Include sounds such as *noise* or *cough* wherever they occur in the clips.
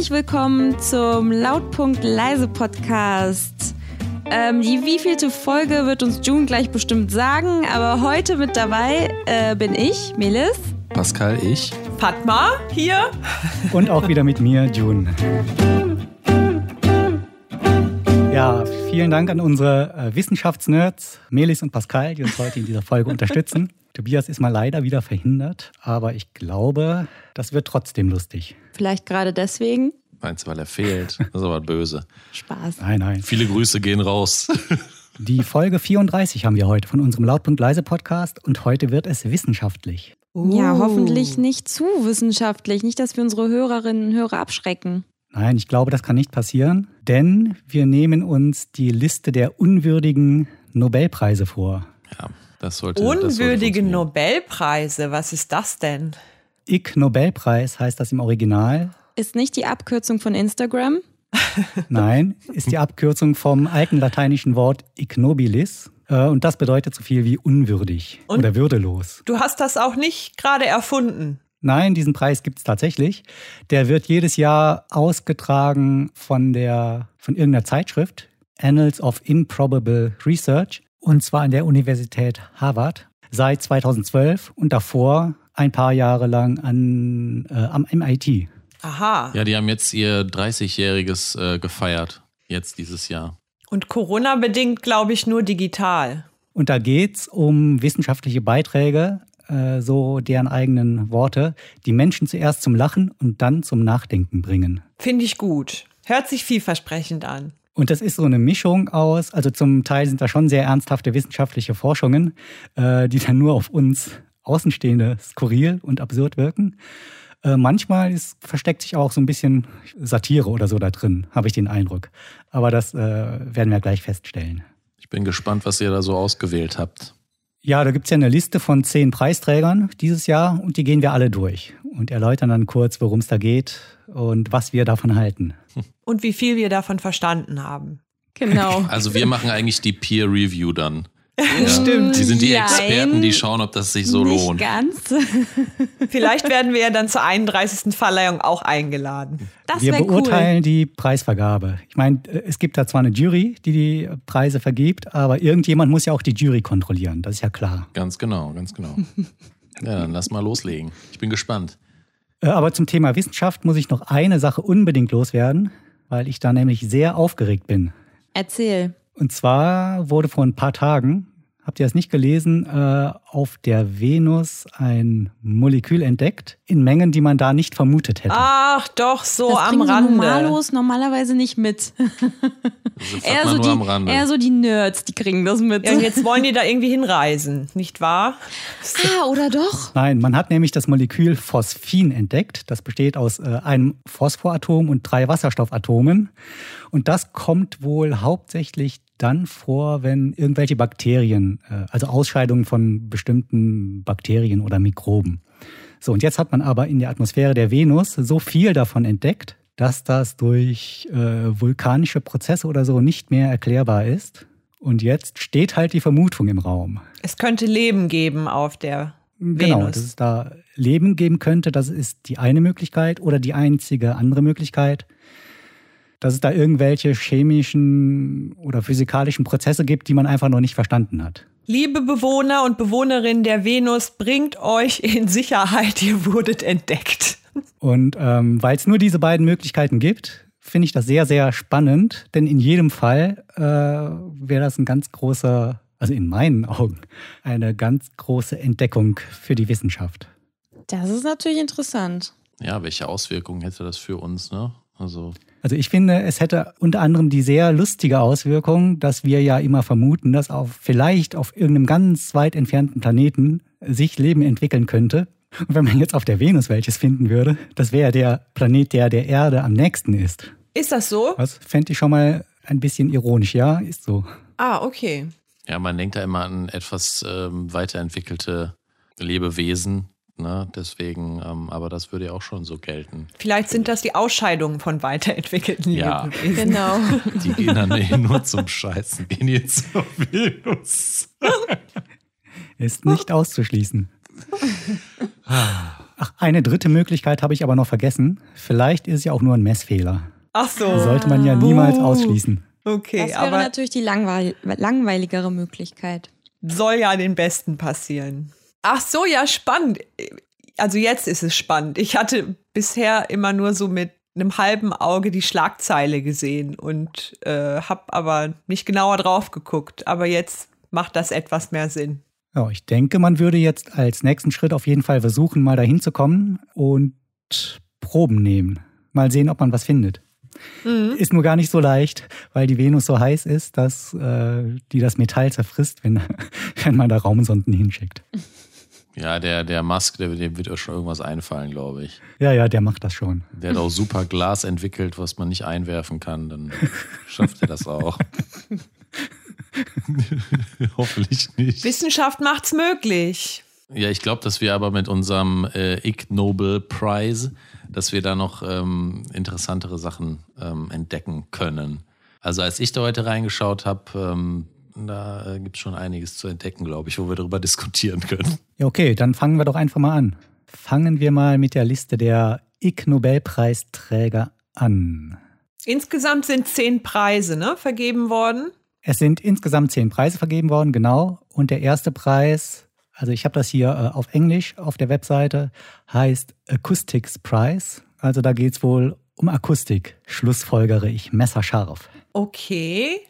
Herzlich willkommen zum Lautpunkt Leise Podcast. Ähm, die wievielte Folge wird uns June gleich bestimmt sagen, aber heute mit dabei äh, bin ich, Melis. Pascal, ich. Fatma hier. Und auch wieder mit mir, June. Ja, vielen Dank an unsere äh, Wissenschaftsnerds, Melis und Pascal, die uns heute in dieser Folge unterstützen. Tobias ist mal leider wieder verhindert, aber ich glaube, das wird trotzdem lustig. Vielleicht gerade deswegen. Meinst du, weil er fehlt? Das ist aber böse. *laughs* Spaß. Nein, nein. Viele Grüße gehen raus. *laughs* Die Folge 34 haben wir heute von unserem Lautpunkt Leise Podcast und heute wird es wissenschaftlich. Ja, Uh. hoffentlich nicht zu wissenschaftlich. Nicht, dass wir unsere Hörerinnen und Hörer abschrecken. Nein, ich glaube, das kann nicht passieren, denn wir nehmen uns die Liste der unwürdigen Nobelpreise vor. Ja, das sollte. das sollte Unwürdige. Nobelpreise, was ist das denn? Ig Nobelpreis heißt das im Original. Ist nicht die Abkürzung von Instagram? *laughs* Nein, ist die Abkürzung vom alten lateinischen Wort ignobilis. Äh, Und das bedeutet so viel wie unwürdig Und? oder würdelos. Du hast das auch nicht gerade erfunden. Nein, diesen Preis gibt es tatsächlich. Der wird jedes Jahr ausgetragen von, der, von irgendeiner Zeitschrift, Annals of Improbable Research, und zwar an der Universität Harvard seit 2012 und davor ein paar Jahre lang an, äh, am MIT. Aha. Ja, die haben jetzt ihr 30-jähriges äh, gefeiert. Jetzt dieses Jahr. Und Corona bedingt, glaube ich, nur digital. Und da geht's um wissenschaftliche Beiträge, äh, so deren eigenen Worte, die Menschen zuerst zum Lachen und dann zum Nachdenken bringen. Finde ich gut. Hört sich vielversprechend an. Und das ist so eine Mischung aus, also zum Teil sind da schon sehr ernsthafte wissenschaftliche Forschungen, äh, die dann nur auf uns Außenstehende skurril und absurd wirken. Äh, manchmal ist, versteckt sich auch so ein bisschen Satire oder so da drin, habe ich den Eindruck. Aber das äh, werden wir gleich feststellen. Ich bin gespannt, was ihr da so ausgewählt habt. Ja, da gibt's ja eine Liste von zehn Preisträgern dieses Jahr und die gehen wir alle durch und erläutern dann kurz, worum es da geht und was wir davon halten. *laughs* Und wie viel wir davon verstanden haben. Genau. Also wir machen eigentlich die Peer Review dann. Stimmt. Die sind die. Experten, die schauen, ob das sich so nicht lohnt. ganz. *laughs* Vielleicht werden wir ja dann zur 31. Verleihung auch eingeladen. Das wir wäre cool. beurteilen die Preisvergabe. Ich meine, äh, es gibt da zwar eine Jury, die die Preise vergibt, aber irgendjemand muss ja auch die Jury kontrollieren, das ist ja klar. Ganz genau, ganz genau. *laughs* Ja, dann lass mal loslegen. Ich bin gespannt. Äh, Aber zum Thema Wissenschaft muss ich noch eine Sache unbedingt loswerden, weil ich da nämlich sehr aufgeregt bin. Erzähl. Und zwar wurde vor ein paar Tagen, habt ihr das nicht gelesen, äh, auf der Venus ein Molekül entdeckt in Mengen, die man da nicht vermutet hätte. Ach, doch, so das am Rande. Normalos normalerweise nicht mit. *laughs* Also Eher so, die, am Rande. eher so die Nerds, die kriegen das mit. Ja, und *laughs* jetzt wollen die da irgendwie hinreisen, nicht wahr? ah, oder doch? Nein, man hat nämlich das Molekül Phosphin entdeckt. Das besteht aus äh, einem Phosphoratom und drei Wasserstoffatomen. Und das kommt wohl hauptsächlich dann vor, wenn irgendwelche Bakterien, äh, also Ausscheidungen von bestimmten Bakterien oder Mikroben. So, und jetzt hat man aber in der Atmosphäre der Venus so viel davon entdeckt, dass das durch äh, vulkanische Prozesse oder so nicht mehr erklärbar ist. Und jetzt steht halt die Vermutung im Raum. Es könnte Leben geben auf der Genau, Venus. dass es da Leben geben könnte, das ist die eine Möglichkeit oder die einzige andere Möglichkeit. Dass es da irgendwelche chemischen oder physikalischen Prozesse gibt, die man einfach noch nicht verstanden hat. Liebe Bewohner und Bewohnerinnen der Venus, bringt euch in Sicherheit, ihr wurdet entdeckt. Und ähm, weil es nur diese beiden Möglichkeiten gibt, finde ich das sehr, sehr spannend, denn in jedem Fall äh, wäre das ein ganz großer, also in meinen Augen, eine ganz große Entdeckung für die Wissenschaft. Das ist natürlich interessant. Ja, welche Auswirkungen hätte das für uns, ne? Also, Also ich finde, es hätte unter anderem die sehr lustige Auswirkung, dass wir ja immer vermuten, dass auf vielleicht auf irgendeinem ganz weit entfernten Planeten sich Leben entwickeln könnte. Und wenn man jetzt auf der Venus welches finden würde, das wäre der Planet, der der Erde am nächsten ist. Ist das so? Was fände ich schon mal ein bisschen ironisch, ja, ist so. Ah, okay. ja, man denkt da immer an etwas ähm, weiterentwickelte Lebewesen, ne? Deswegen, ähm, aber das würde ja auch schon so gelten. Vielleicht sind das die Ausscheidungen von weiterentwickelten Ja. Lebewesen. Genau. *laughs* Die gehen dann eh nur zum Scheißen, gehen jetzt zur Venus. *laughs* Ist nicht auszuschließen. Ach, Eine dritte Möglichkeit habe ich aber noch vergessen. Vielleicht ist es ja auch nur ein Messfehler. Ach so. Sollte man ja niemals Uh. ausschließen. Okay, Das wäre aber natürlich die langweil langweiligere Möglichkeit. soll ja den Besten passieren. Ach so, ja, spannend. Also jetzt ist es spannend. Ich hatte bisher immer nur so mit einem halben Auge die Schlagzeile gesehen und äh, habe aber nicht genauer drauf geguckt. Aber jetzt macht das etwas mehr Sinn. Ja, ich denke, man würde jetzt als nächsten Schritt auf jeden Fall versuchen, mal dahin zu kommen und Proben nehmen. Mal sehen, ob man was findet. Ist nur gar nicht so leicht, weil die Venus so heiß ist, dass äh, die das Metall zerfrisst, wenn, *laughs* wenn man da Raumsonden hinschickt. *laughs* Ja, der, der Musk, der, dem wird auch schon irgendwas einfallen, glaube ich. Ja, ja, der macht das schon. Der hat auch super Glas entwickelt, was man nicht einwerfen kann. Dann *laughs* schafft er das auch. *laughs* Hoffentlich nicht. Wissenschaft macht's möglich. Ja, ich glaube, dass wir aber mit unserem äh, Ig Nobel Prize, dass wir da noch ähm, interessantere Sachen ähm, entdecken können. Also als ich da heute reingeschaut habe, ähm, da äh, gibt es schon einiges zu entdecken, glaube ich, wo wir darüber *laughs* diskutieren können. Ja, okay, dann fangen wir doch einfach mal an. Fangen wir mal mit der Liste der Ig Nobelpreisträger an. Insgesamt sind zehn Preise ne, vergeben worden. Es sind insgesamt zehn Preise vergeben worden, genau. Und der erste Preis, also ich habe das hier äh, auf Englisch auf der Webseite, heißt Acoustics Prize. Also da geht es wohl um Akustik, schlussfolgere ich, messerscharf. Okay.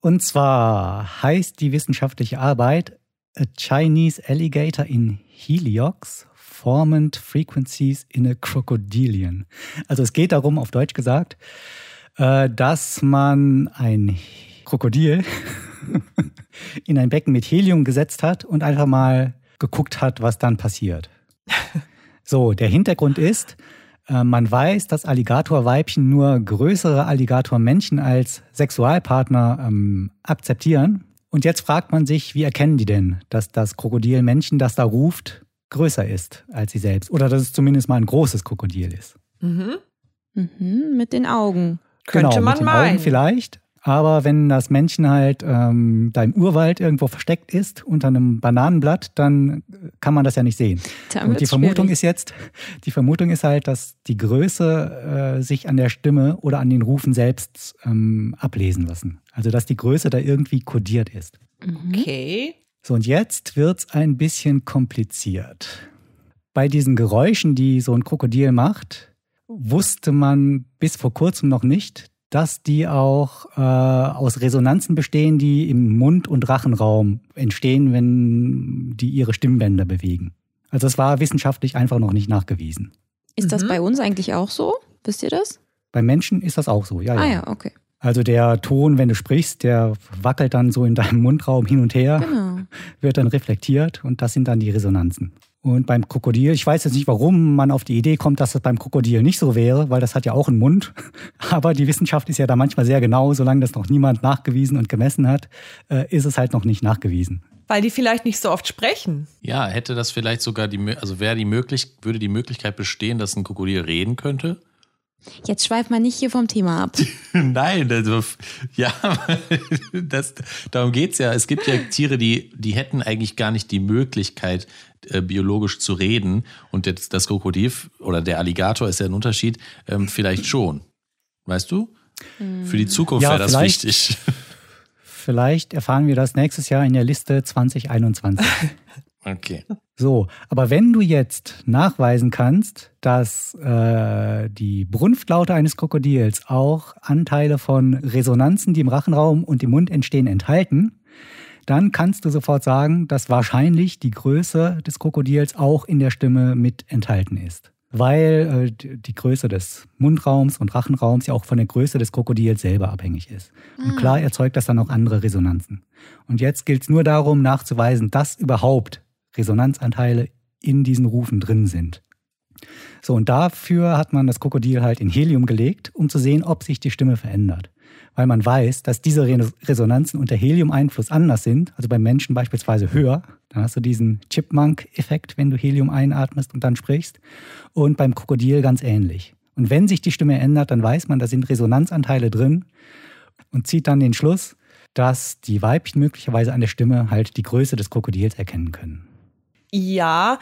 Und zwar heißt die wissenschaftliche Arbeit A Chinese Alligator in Heliox Formant Frequencies in a Crocodilian. Also es geht darum, auf Deutsch gesagt, äh, dass man ein Krokodil *laughs* in ein Becken mit Helium gesetzt hat und einfach mal geguckt hat, was dann passiert. So, der Hintergrund ist, man weiß, dass Alligatorweibchen nur größere Alligatormännchen als Sexualpartner ähm, akzeptieren. Und jetzt fragt man sich, wie erkennen die denn, dass das Krokodilmännchen, das da ruft, größer ist als sie selbst? Oder dass es zumindest mal ein großes Krokodil ist? Mhm. Mhm, mit den Augen. Könnte genau, man mit den meinen. Augen vielleicht. Aber wenn das Männchen halt ähm, da im Urwald irgendwo versteckt ist, unter einem Bananenblatt, dann kann man das ja nicht sehen. Dann Und die Vermutung schwierig. ist jetzt, die Vermutung ist halt, dass die Größe äh, sich an der Stimme oder an den Rufen selbst ähm, ablesen lassen. Also dass die Größe da irgendwie kodiert ist. Okay. So, und jetzt wird's ein bisschen kompliziert. Bei diesen Geräuschen, die so ein Krokodil macht, wusste man bis vor kurzem noch nicht, dass die auch äh, aus Resonanzen bestehen, die im Mund- und Rachenraum entstehen, wenn die ihre Stimmbänder bewegen. Also es war wissenschaftlich einfach noch nicht nachgewiesen. Ist das Mhm. bei uns eigentlich auch so? Wisst ihr das? Bei Menschen ist das auch so, ja, ja. Ah ja, okay. Also der Ton, wenn du sprichst, der wackelt dann so in deinem Mundraum hin und her. Genau. *laughs* wird dann reflektiert und das sind dann die Resonanzen. Und beim Krokodil, ich weiß jetzt nicht, warum man auf die Idee kommt, dass das beim Krokodil nicht so wäre, weil das hat ja auch einen Mund. *laughs* Aber die Wissenschaft ist ja da manchmal sehr genau, solange das noch niemand nachgewiesen und gemessen hat, äh, ist es halt noch nicht nachgewiesen. Weil die vielleicht nicht so oft sprechen. Ja, hätte das vielleicht sogar die, also wäre die möglich, würde die Möglichkeit bestehen, dass ein Krokodil reden könnte? Jetzt schweift man nicht hier vom Thema ab. *laughs* Nein, also, ja, *laughs* das, darum geht's ja. Es gibt ja Tiere, die, die hätten eigentlich gar nicht die Möglichkeit, äh, biologisch zu reden. Und jetzt das Krokodil oder der Alligator ist ja ein Unterschied, ähm, vielleicht schon. Weißt du? Für die Zukunft Ja, wäre das vielleicht. wichtig. *laughs* Vielleicht erfahren wir das nächstes Jahr in der Liste 2021. *laughs* Okay. So, aber wenn du jetzt nachweisen kannst, dass äh, die Brunftlaute eines Krokodils auch Anteile von Resonanzen, die im Rachenraum und im Mund entstehen, enthalten, dann kannst du sofort sagen, dass wahrscheinlich die Größe des Krokodils auch in der Stimme mit enthalten ist. Weil äh, die die Größe des Mundraums und Rachenraums ja auch von der Größe des Krokodils selber abhängig ist. Und klar erzeugt das dann auch andere Resonanzen. Und jetzt gilt es nur darum, nachzuweisen, dass überhaupt Resonanzanteile in diesen Rufen drin sind. So, und dafür hat man das Krokodil halt in Helium gelegt, um zu sehen, ob sich die Stimme verändert. Weil man weiß, dass diese Re- Resonanzen unter Helium-Einfluss anders sind, also beim Menschen beispielsweise höher. Dann hast du diesen Chipmunk-Effekt, wenn du Helium einatmest und dann sprichst. Und beim Krokodil ganz ähnlich. Und wenn sich die Stimme ändert, dann weiß man, da sind Resonanzanteile drin und zieht dann den Schluss, dass die Weibchen möglicherweise an der Stimme halt die Größe des Krokodils erkennen können. Ja,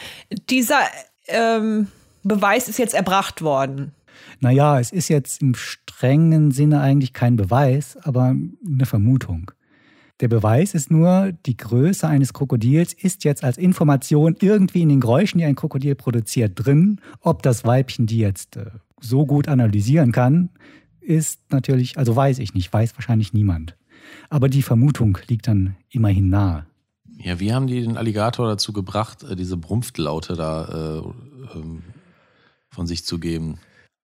dieser ähm, Beweis ist jetzt erbracht worden? Naja, es ist jetzt im strengen Sinne eigentlich kein Beweis, aber eine Vermutung. Der Beweis ist nur, die Größe eines Krokodils ist jetzt als Information irgendwie in den Geräuschen, die ein Krokodil produziert, drin. Ob das Weibchen die jetzt äh, so gut analysieren kann, ist natürlich, also weiß ich nicht, weiß wahrscheinlich niemand. Aber die Vermutung liegt dann immerhin nahe. Ja, wie haben die den Alligator dazu gebracht, äh, diese Brumpftlaute da äh, ähm, von sich zu geben?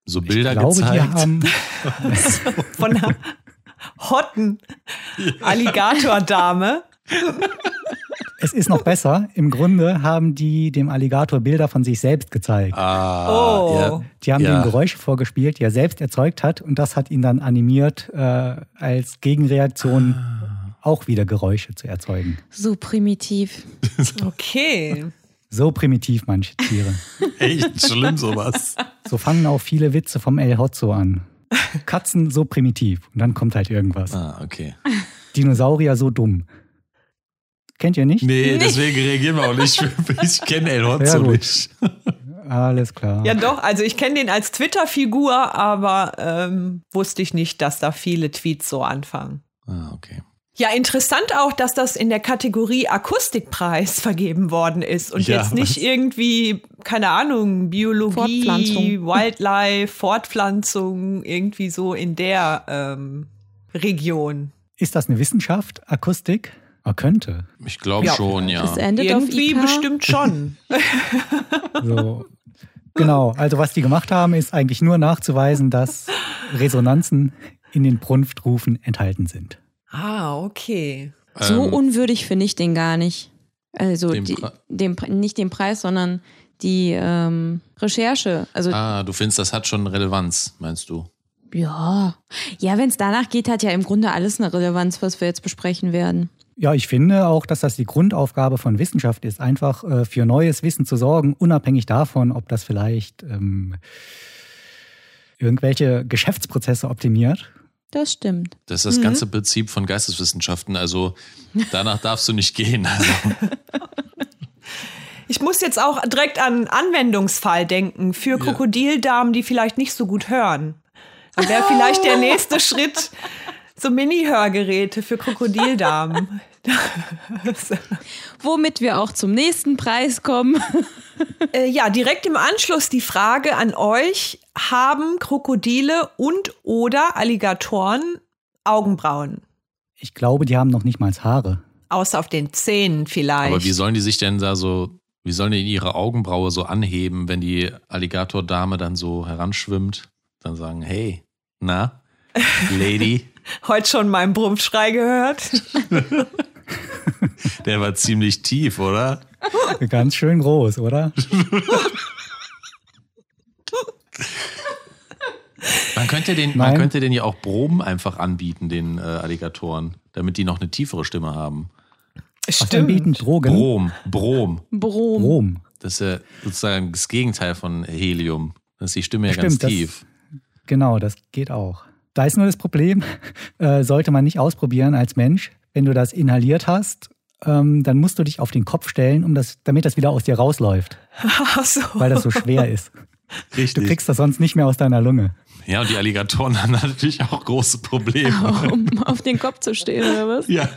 So Bilder ich glaube, gezeigt? Die haben *laughs* Von einer hotten Alligatordame. es ist noch besser. Im Grunde haben die dem Alligator Bilder von sich selbst gezeigt. Ah, Oh. ja. Die haben Ja. ihm Geräusche vorgespielt, die er selbst erzeugt hat. Und das hat ihn dann animiert, äh, als Gegenreaktion auch wieder Geräusche zu erzeugen. So primitiv. *laughs* Okay. So primitiv manche Tiere. *laughs* Echt schlimm sowas. So fangen auch viele Witze vom El Hotzo an. Katzen so primitiv. Und dann kommt halt irgendwas. Ah, okay. Dinosaurier so dumm. Kennt ihr nicht? Nee, deswegen reagieren wir auch nicht. *laughs* Ich kenne El Hotzo nicht. Alles klar. Ja, doch. Also ich kenne den als Twitter-Figur, aber ähm, wusste ich nicht, dass da viele Tweets so anfangen. Ah, okay. Ja, interessant auch, dass das in der Kategorie Akustikpreis vergeben worden ist und Ja, jetzt nicht was? irgendwie, keine Ahnung, Biologie, Fortpflanzung. Wildlife, Fortpflanzung, irgendwie so in der ähm, Region. Ist das eine Wissenschaft? Akustik? Er könnte. Ich glaube Ja. schon, ja. Das endet Irgendwie bestimmt schon. *laughs* *laughs* So. Genau, also was die gemacht haben, ist eigentlich nur nachzuweisen, dass Resonanzen in den Brunftrufen enthalten sind. Ah, okay. So Ähm, unwürdig finde ich den gar nicht. Also Den die, den, nicht den Preis, sondern die ähm, Recherche. Also Ah, du findest, das hat schon Relevanz, meinst du? ja, ja, wenn es danach geht, hat ja im Grunde alles eine Relevanz, was wir jetzt besprechen werden. Ja, ich finde auch, dass das die Grundaufgabe von Wissenschaft ist, einfach äh, für neues Wissen zu sorgen, unabhängig davon, ob das vielleicht ähm, irgendwelche Geschäftsprozesse optimiert. Das stimmt. Das ist das ganze Prinzip von Geisteswissenschaften. Also danach darfst du nicht gehen. *laughs* Also, Ich muss jetzt auch direkt an einen Anwendungsfall denken für Krokodildamen, die vielleicht nicht so gut hören. Dann wäre vielleicht der *laughs* nächste Schritt so Mini-Hörgeräte für Krokodildamen. *laughs* Womit wir auch zum nächsten Preis kommen. *laughs* Äh, ja, direkt im Anschluss die Frage an euch. Haben Krokodile und oder Alligatoren Augenbrauen? Ich glaube, die haben noch nicht mal Haare. Außer auf den Zähnen vielleicht. aber wie sollen die sich denn da so, wie sollen die ihre Augenbraue so anheben, wenn die Alligatordame dann so heranschwimmt? Dann sagen, hey, na, *laughs* Lady, Heute schon meinen Brummschrei gehört. *laughs* der war ziemlich tief, oder? Ganz schön groß, oder? Man könnte den, man könnte den ja auch Proben einfach anbieten, den äh, Alligatoren, damit die noch eine tiefere Stimme haben. Was anbieten? Drogen? Brom, Brom. Brom. Brom. Das ist ja sozusagen das Gegenteil von Helium. Das ist die Stimme ja Stimmt, ganz das- tief. Genau, das geht auch. Da ist nur das Problem, *laughs* äh, sollte man nicht ausprobieren als Mensch. Wenn du das inhaliert hast, ähm, dann musst du dich auf den Kopf stellen, um das, damit das wieder aus dir rausläuft, *laughs* Ach so. weil das so schwer ist. Du Richtig. kriegst das sonst nicht mehr aus deiner Lunge. Ja, und die Alligatoren *laughs* haben natürlich auch große Probleme. *laughs* Um auf den Kopf zu stehen, oder was? Ja.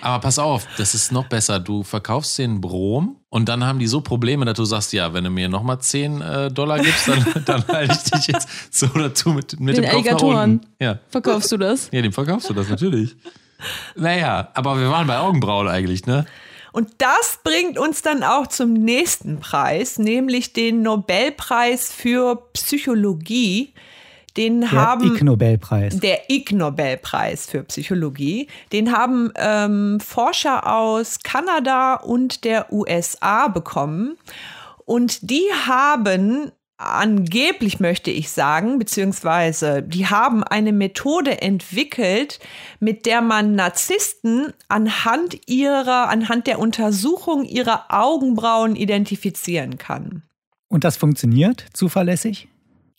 Aber pass auf, das ist noch besser. Du verkaufst den Brom und dann haben die so Probleme, dass du sagst, ja, wenn du mir nochmal 10 äh, Dollar gibst, dann, *laughs* dann halte ich dich jetzt so dazu mit, mit Den dem Kopf nach unten. Ja. Verkaufst du das? ja, dem verkaufst du das natürlich. Naja, aber wir waren bei Augenbrauen eigentlich, ne? Und das bringt uns dann auch zum nächsten Preis, nämlich den Nobelpreis für Psychologie. Den Der haben Ig Nobelpreis. der Ig Nobelpreis für Psychologie. Den haben ähm, Forscher aus Kanada und der USA bekommen. Und die haben angeblich möchte ich sagen, beziehungsweise die haben eine Methode entwickelt, mit der man Narzissten anhand ihrer, anhand der Untersuchung ihrer Augenbrauen identifizieren kann. Und das funktioniert zuverlässig?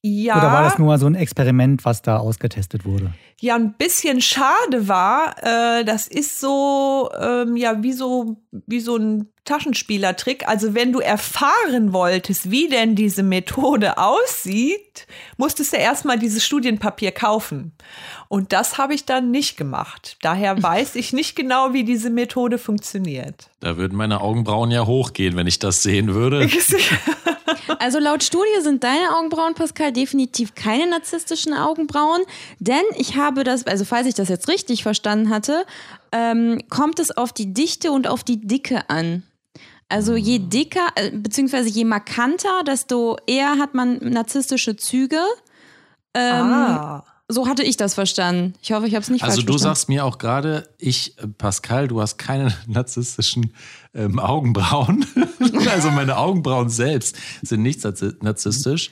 Ja. Oder war das nur so ein Experiment, was da ausgetestet wurde? Ja, ein bisschen schade war, äh, das ist so, ähm, ja, wie so, wie so ein Taschenspielertrick. Also wenn du erfahren wolltest, wie denn diese Methode *laughs* aussieht, musstest du erstmal dieses Studienpapier kaufen. Und das habe ich dann nicht gemacht. Daher *laughs* weiß ich nicht genau, wie diese Methode funktioniert. Da würden meine Augenbrauen ja hochgehen, wenn ich das sehen würde. *laughs* Also laut Studie sind deine Augenbrauen, Pascal, definitiv keine narzisstischen Augenbrauen, denn ich habe das, also falls ich das jetzt richtig verstanden hatte, ähm, kommt es auf die Dichte und auf die Dicke an. Also je dicker, äh, beziehungsweise je markanter, desto eher hat man narzisstische Züge. Ähm, ah. So hatte ich das verstanden. Ich hoffe, ich habe es nicht Also falsch du verstanden. sagst mir auch gerade, ich, äh, Pascal, du hast keine *laughs* narzisstischen ähm, Augenbrauen. *laughs* also meine Augenbrauen selbst sind nicht narzi- narzisstisch.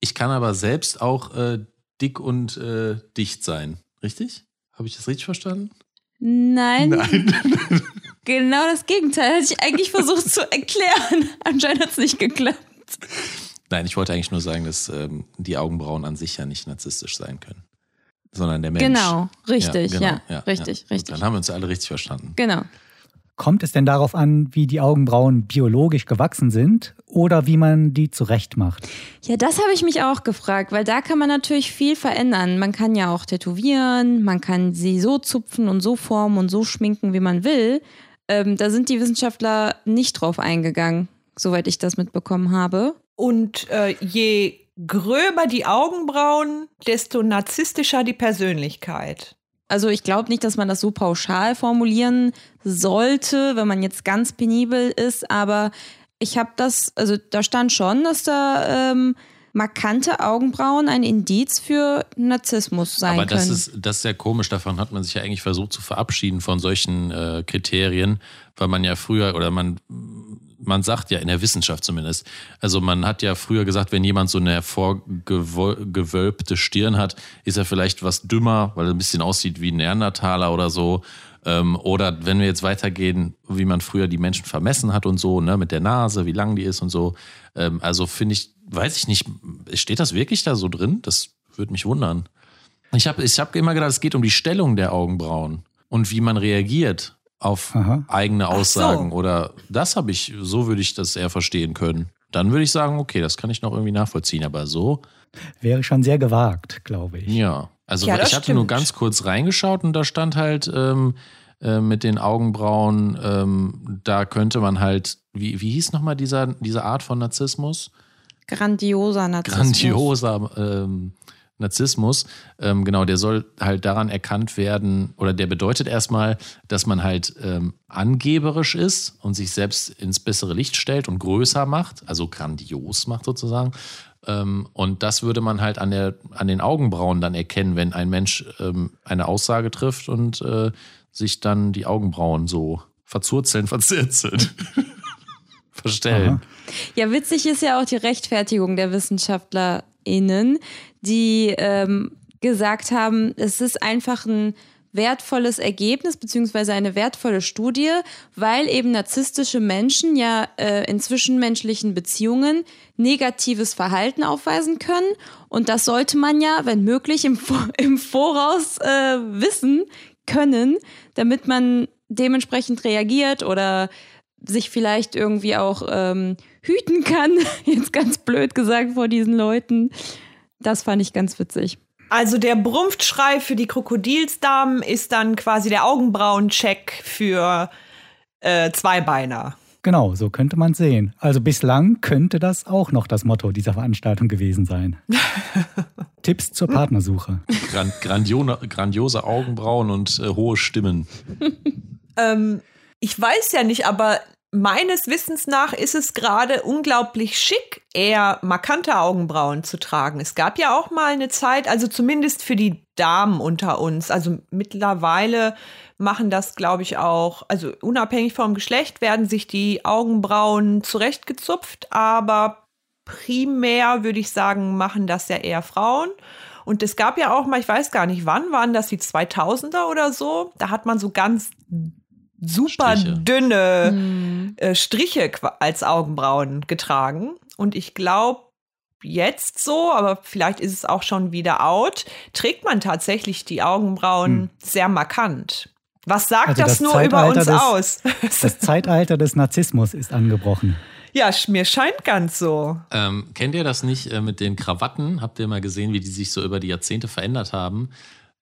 Ich kann aber selbst auch äh, dick und äh, dicht sein. Richtig? Habe ich das richtig verstanden? Nein, Nein. *laughs* genau das Gegenteil hatte ich eigentlich versucht zu erklären. *laughs* Anscheinend hat es nicht geklappt. Nein, ich wollte eigentlich nur sagen, dass ähm, die Augenbrauen an sich ja nicht narzisstisch sein können. Sondern der Mensch. Genau, richtig, ja, genau, richtig, Gut, richtig. Dann haben wir uns alle richtig verstanden. Genau. Kommt es denn darauf an, wie die Augenbrauen biologisch gewachsen sind oder wie man die zurechtmacht? Ja, das habe ich mich auch gefragt, weil da kann man natürlich viel verändern. Man kann ja auch tätowieren, man kann sie so zupfen und so formen und so schminken, wie man will. Ähm, da sind die Wissenschaftler nicht drauf eingegangen, soweit ich das mitbekommen habe. Und äh, je gröber die Augenbrauen, desto narzisstischer die Persönlichkeit. Also ich glaube nicht, dass man das so pauschal formulieren sollte, wenn man jetzt ganz penibel ist, aber ich habe das, also da stand schon, dass da ähm, markante Augenbrauen ein Indiz für Narzissmus sein Aber das können. ist, das ist sehr komisch. Davon hat man sich ja eigentlich versucht zu verabschieden von solchen äh, Kriterien, weil man ja früher oder man man sagt ja in der Wissenschaft zumindest, also man hat ja früher gesagt, wenn jemand so eine hervorgewölbte Stirn hat, ist er vielleicht was dümmer, weil er ein bisschen aussieht wie ein Neandertaler oder so. Ähm, oder wenn wir jetzt weitergehen, wie man früher die Menschen vermessen hat und so, ne, mit der Nase, wie lang die ist und so. Ähm, also finde ich, weiß ich nicht, steht das wirklich da so drin? Das würde mich wundern. Ich habe ich hab immer gedacht, es geht um die Stellung der Augenbrauen und wie man reagiert auf Aha. eigene so. Aussagen. Oder das habe ich, so würde ich das eher verstehen können. Dann würde ich sagen, okay, das kann ich noch irgendwie nachvollziehen. Aber so, Wäre schon sehr gewagt, glaube ich. ja. Also Ja, ich hatte nur stimmt. ganz kurz reingeschaut und da stand halt ähm, äh, mit den Augenbrauen, ähm, da könnte man halt, wie, wie hieß nochmal dieser, diese Art von Narzissmus? Grandioser Narzissmus. grandioser ähm, Narzissmus. Ähm, genau, der soll halt daran erkannt werden, oder der bedeutet erstmal, dass man halt ähm, angeberisch ist und sich selbst ins bessere Licht stellt und größer macht, also grandios macht sozusagen. Ähm, und das würde man halt an, der, an den Augenbrauen dann erkennen, wenn ein Mensch ähm, eine Aussage trifft und äh, sich dann die Augenbrauen so verzurzeln, *laughs* verzirzeln, verstellen. Aha. Ja, witzig ist ja auch die Rechtfertigung der WissenschaftlerInnen, die ähm, gesagt haben, es ist einfach ein wertvolles Ergebnis beziehungsweise eine wertvolle Studie, weil eben narzisstische Menschen ja äh, in zwischenmenschlichen Beziehungen negatives Verhalten aufweisen können und das sollte man ja, wenn möglich, im, *laughs* im Voraus äh, wissen können, damit man dementsprechend reagiert oder sich vielleicht irgendwie auch ähm, hüten kann, *laughs* jetzt ganz blöd gesagt vor diesen Leuten. Das fand ich ganz witzig. Also der Brumpfschrei für die Krokodilsdamen ist dann quasi der Augenbrauencheck für äh, Zweibeiner. Genau, so könnte man sehen. Also bislang könnte das auch noch das Motto dieser Veranstaltung gewesen sein. *laughs* Tipps zur Partnersuche. Gran grandione, grandiose Augenbrauen und äh, hohe Stimmen. Ähm, ich weiß ja nicht, aber meines Wissens nach ist es gerade unglaublich schick, eher markante Augenbrauen zu tragen. Es gab ja auch mal eine Zeit, also zumindest für die Damen unter uns. Also mittlerweile machen das, glaube ich, auch, also unabhängig vom Geschlecht werden sich die Augenbrauen zurechtgezupft, aber primär würde ich sagen, machen das ja eher Frauen. Und es gab ja auch mal, ich weiß gar nicht wann, waren das die 2000er oder so? Da hat man so ganz super Striche. dünne äh, Striche als Augenbrauen getragen. Und ich glaube, jetzt so, aber vielleicht ist es auch schon wieder out, trägt man tatsächlich die Augenbrauen hm. sehr markant. Was sagt also das, das, nur Zeitalter über uns des, aus? *laughs* das Zeitalter des Narzissmus ist angebrochen. Ja, mir scheint ganz so. Ähm, kennt ihr das nicht äh, mit den Krawatten? Habt ihr mal gesehen, wie die sich so über die Jahrzehnte verändert haben?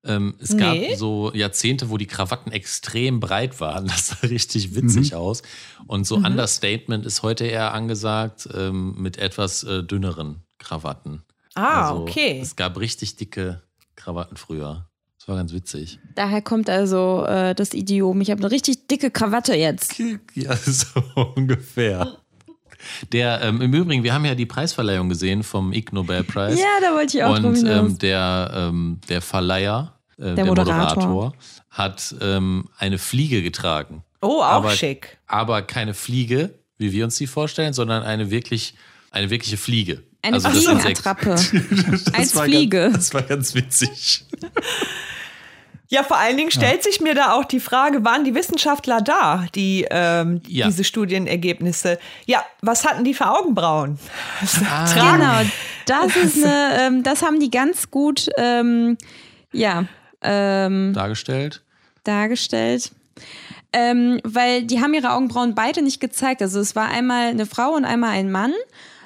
Ähm, es gab nee. so Jahrzehnte, wo die Krawatten extrem breit waren. *laughs* Das sah richtig witzig mhm. aus. Und so mhm. Understatement ist heute eher angesagt ähm, mit etwas äh, dünneren Krawatten. Ah, also, okay. Es gab richtig dicke Krawatten früher. Das war ganz witzig. Daher kommt also äh, das Idiom. Ich habe eine richtig dicke Krawatte jetzt. *laughs* Ja, so ungefähr. Der, ähm, im Übrigen, wir haben ja die Preisverleihung gesehen vom Ig Nobelpreis. Ja, da wollte ich auch Und ähm, der, ähm, der Verleiher, äh, der, der Moderator. Moderator, hat ähm, eine Fliege getragen. Oh, auch aber, schick. Aber keine Fliege, wie wir uns die vorstellen, sondern eine wirklich, eine wirkliche Fliege. Eine also Fliegenattrappe. Als Fliege. Ganz, das war ganz witzig. *laughs* Ja, vor allen Dingen stellt ja. sich mir da auch die Frage, waren die Wissenschaftler da, die ähm, ja. diese Studienergebnisse? Ja, was hatten die für Augenbrauen? *laughs* Ah. Genau, das ist eine, ähm, das haben die ganz gut, ähm, ja, ähm, dargestellt. Dargestellt. Ähm, weil die haben ihre Augenbrauen beide nicht gezeigt. Also es war einmal eine Frau und einmal ein Mann.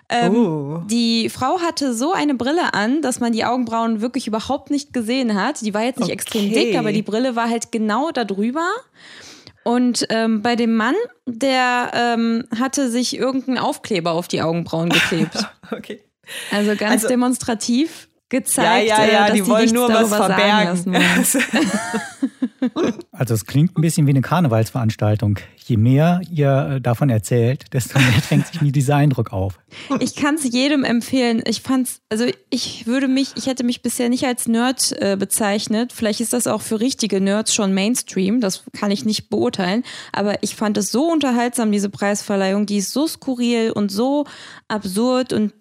Ähm, oh. Die Frau hatte so eine Brille an, dass man die Augenbrauen wirklich überhaupt nicht gesehen hat. Die war jetzt nicht okay. extrem dick, aber die Brille war halt genau da drüber. Und ähm, bei dem Mann, der ähm, hatte sich irgendein Aufkleber auf die Augenbrauen geklebt. *laughs* okay. Also ganz also, demonstrativ gezeigt, ja, ja, ja, äh, dass die, die wollen nur was verbergen. *laughs* *laughs* also es klingt ein bisschen wie eine Karnevalsveranstaltung. Je mehr ihr äh, davon erzählt, desto mehr *laughs* drängt sich mir dieser Eindruck auf. Ich kann es jedem empfehlen. Ich fand's, also ich würde mich, ich hätte mich bisher nicht als Nerd äh, bezeichnet. Vielleicht ist das auch für richtige Nerds schon Mainstream. Das kann ich nicht beurteilen. Aber ich fand es so unterhaltsam, diese Preisverleihung. Die ist so skurril und so absurd und